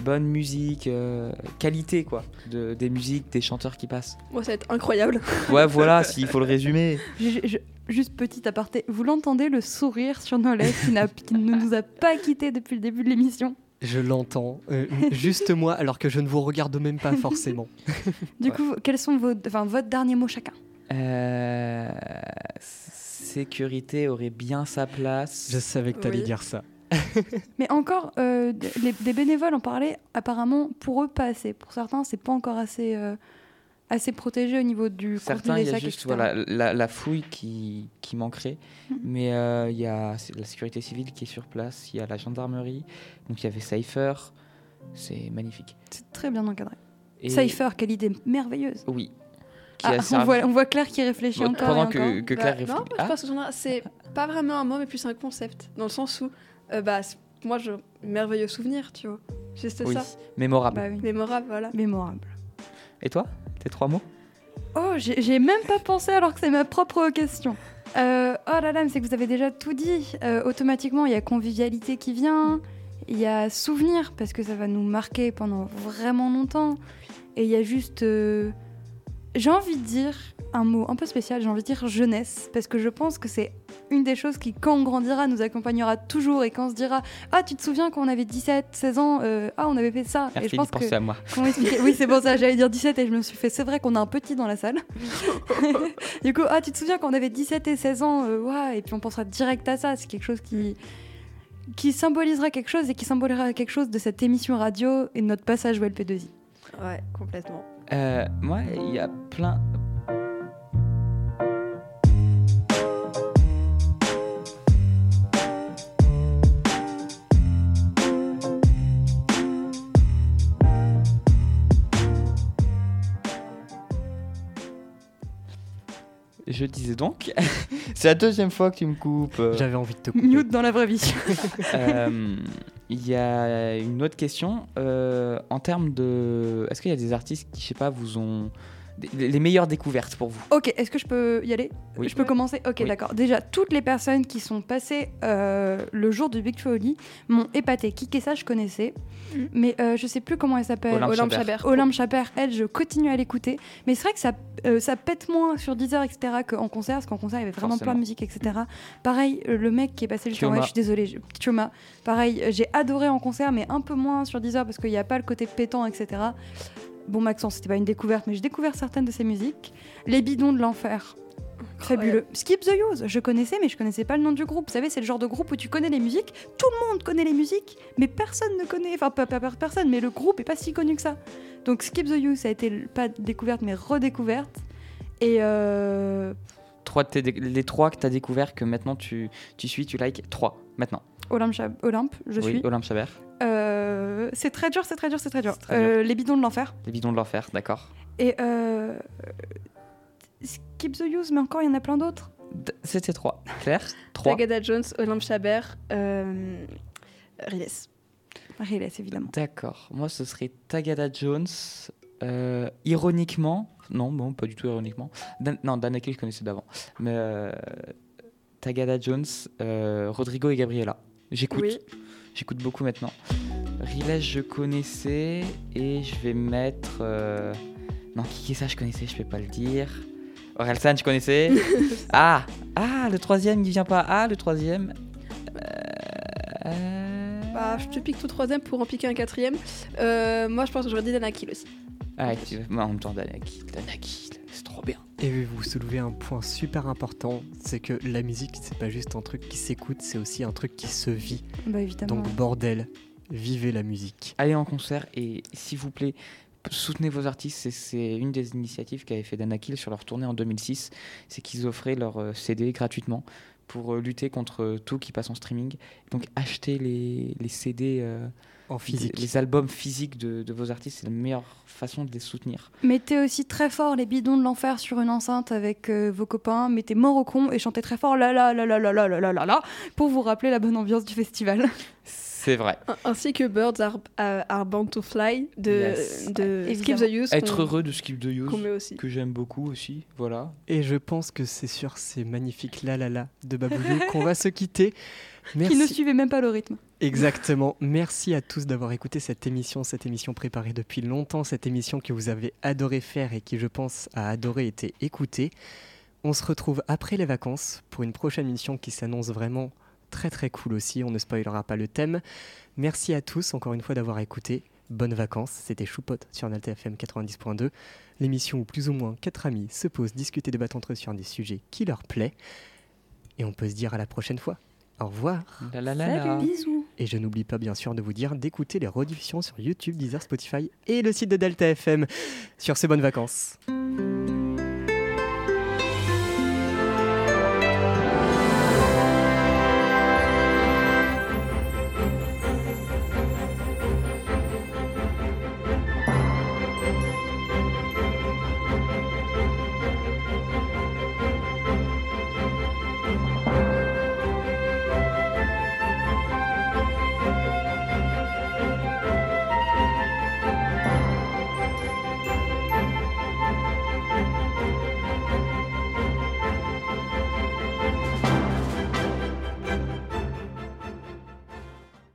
bonne musique, euh, qualité quoi, de, des musiques, des chanteurs qui passent. Moi, ça va être incroyable. Ouais, voilà, *laughs* s'il faut le résumer. Je- je- juste petit aparté, vous l'entendez le sourire sur nos lèvres qui, n'a- qui ne nous a pas quittés depuis le début de l'émission? Je l'entends, euh, juste moi alors que je ne vous regarde même pas forcément. *laughs* Du coup, quels sont vos, enfin, votre dernier mot chacun? Euh, sécurité aurait bien sa place. Je savais que t'allais Oui. dire ça. *laughs* Mais encore, euh, les, des bénévoles en parlaient, apparemment, pour eux, pas assez. Pour certains, c'est pas encore assez, euh, assez protégé au niveau du contenu Certains, il y a juste voilà, la, la fouille qui, qui manquerait. Mhm. Mais euh, il y a la sécurité civile qui est sur place, il y a la gendarmerie, donc il y avait Cypher. C'est magnifique. C'est très bien encadré. Et- Cypher, quelle idée merveilleuse. Oui. Ah, on, voit, on voit Claire qui réfléchit Bon, encore. pendant et que- encore. que Bah, Claire non, réfléchit. je Ah. pense que c'est pas vraiment un mot, mais plus un concept. Dans le sens où, euh, bah, moi, je merveilleux souvenir, tu vois. Juste Oui, ça. mémorable. Bah oui. Mémorable, voilà. Mémorable. Et toi Tes trois mots Oh, j'ai même pas pensé alors que c'est ma propre question. Euh, oh là là, c'est que vous avez déjà tout dit. Euh, automatiquement, il y a convivialité qui vient, il y a souvenir, parce que ça va nous marquer pendant vraiment longtemps. Et il y a juste. euh, j'ai envie de dire un mot un peu spécial, j'ai envie de dire jeunesse, parce que je pense que c'est une des choses qui, quand on grandira, nous accompagnera toujours et quand on se dira Ah, tu te souviens quand on avait 17, 16 ans, euh, ah, on avait fait ça. et Merci je pense penser que. à moi. *laughs* Oui, c'est pour ça, j'allais dire 17 et je me suis fait, c'est vrai qu'on a un petit dans la salle. *laughs* du coup, ah, tu te souviens quand on avait 17 et 16 ans, euh, ouais, et puis on pensera direct à ça, c'est quelque chose qui qui symbolisera quelque chose et qui symbolisera quelque chose de cette émission radio et de notre passage au LP2I. Ouais, complètement. Euh, Moi, il y a plein. Je disais donc, *laughs* c'est la deuxième fois que tu me coupes. euh. J'avais envie de te couper. Mute dans la vraie vie. *laughs* Euh, Il y a une autre question. euh, en termes de. Est-ce qu'il y a des artistes qui, je sais pas, vous ont. Les meilleures découvertes pour vous Ok, est-ce que je peux y aller? Oui. Je peux commencer? Ok, Oui. d'accord. Déjà, toutes les personnes qui sont passées euh, le jour du Big Folly m'ont épaté. Qui ça, je connaissais. Mais euh, je sais plus comment elle s'appelle. Olympe Chabert. Olympe Chabert, elle, je continue à l'écouter. Mais c'est vrai que ça, euh, ça pète moins sur Deezer, etc. qu'en concert, parce qu'en concert, il y avait vraiment Forcément. plein de musique, etc. Pareil, euh, le mec qui est passé juste en Thioma. ouais, je suis désolée, je-. Pareil, j'ai adoré en concert, mais un peu moins sur Deezer, parce qu'il n'y a pas le côté pétant, etc. Bon, Maxence, c'était pas une découverte, mais j'ai découvert certaines de ses musiques. Les bidons de l'enfer. Fabuleux. Skip the Use, je connaissais, mais je connaissais pas le nom du groupe. Vous savez, c'est le genre de groupe où tu connais les musiques, tout le monde connaît les musiques, mais personne ne connaît, enfin, pas, pas- pas personne, mais le groupe est pas si connu que ça. Donc, Skip the Use, ça a été pas découverte, mais redécouverte. Et euh, Trois Les trois que tu as découvert que maintenant tu, tu suis, tu likes. Trois, maintenant. Olympe, Olympe, je oui, suis. Olympe Chabert. Euh, c'est très dur, c'est très dur, c'est très dur. très dur. Euh, les bidons de l'enfer. Les bidons de l'enfer, d'accord. Et euh, Skip the Use, mais encore, il y en a plein d'autres. C'était 3. Claire 3. Tagada Jones, Olympe Chabert, euh, Riles. Riles, évidemment. D'accord. Moi, ce serait Tagada Jones. euh, ironiquement, non, bon, pas du tout ironiquement. Dan- non, Danakil, je connaissais d'avant. Mais euh, Tagada Jones, euh, Rodrigo et Gabriela. J'écoute. Oui. J'écoute beaucoup maintenant. Riles, je connaissais. Et je vais mettre. euh, Non, qui est ça, je connaissais, je peux pas le dire. Orelsan, je connaissais. *laughs* ah Ah, le troisième, il vient pas. Ah, le troisième. Euh, Bah, je te pique tout troisième pour en piquer un quatrième. Euh, moi, je pense que j'aurais dit Danakil aussi. Ah, en même temps, Danakil, Danakil. Et vous soulevez un point super important, c'est que la musique, c'est pas juste un truc qui s'écoute, c'est aussi un truc qui se vit. Bah, évidemment. Donc bordel, vivez la musique. Allez en concert et s'il vous plaît, soutenez vos artistes. C'est- une des initiatives qu'avait fait Danakil sur leur tournée en 2006. C'est qu'ils offraient leur euh, CD gratuitement pour euh, lutter contre euh, tout qui passe en streaming. Donc achetez les, les CD euh, En physique. Les, albums physiques de, de vos artistes, c'est la meilleure façon de les soutenir. Mettez aussi très fort les bidons de l'enfer sur une enceinte avec euh, vos copains. Mettez mort au con et chantez très fort la la la la la la la la la la pour vous rappeler la bonne ambiance du festival. *laughs* C'est vrai. Ainsi que Birds Are, are- are Bound to Fly de, Yes. de. Skip the Use. Être heureux de Skip the Use, qu'on met aussi. que j'aime beaucoup aussi. Voilà. Et je pense que c'est sur ces magnifiques la la la de Babouyou qu'on va se quitter. Merci. *laughs* Qui ne suivait même pas le rythme. Exactement. Merci à tous d'avoir écouté cette émission, cette émission préparée depuis longtemps, cette émission que vous avez adoré faire et qui, je pense, a adoré été écoutée. On se retrouve après les vacances pour une prochaine émission qui s'annonce vraiment très très cool aussi. On ne spoilera pas le thème. Merci à tous encore une fois d'avoir écouté. Bonnes vacances. C'était Choupot sur Nalta FM 90.2, l'émission où plus ou moins quatre amis se posent, discutent et débattent entre eux sur des sujets qui leur plaît. Et on peut se dire à la prochaine fois. Au revoir. La la la la. Bisous. Et je n'oublie pas bien sûr de vous dire d'écouter les rediffusions sur YouTube, Deezer, Spotify et le site de Delta FM. Sur ces bonnes vacances.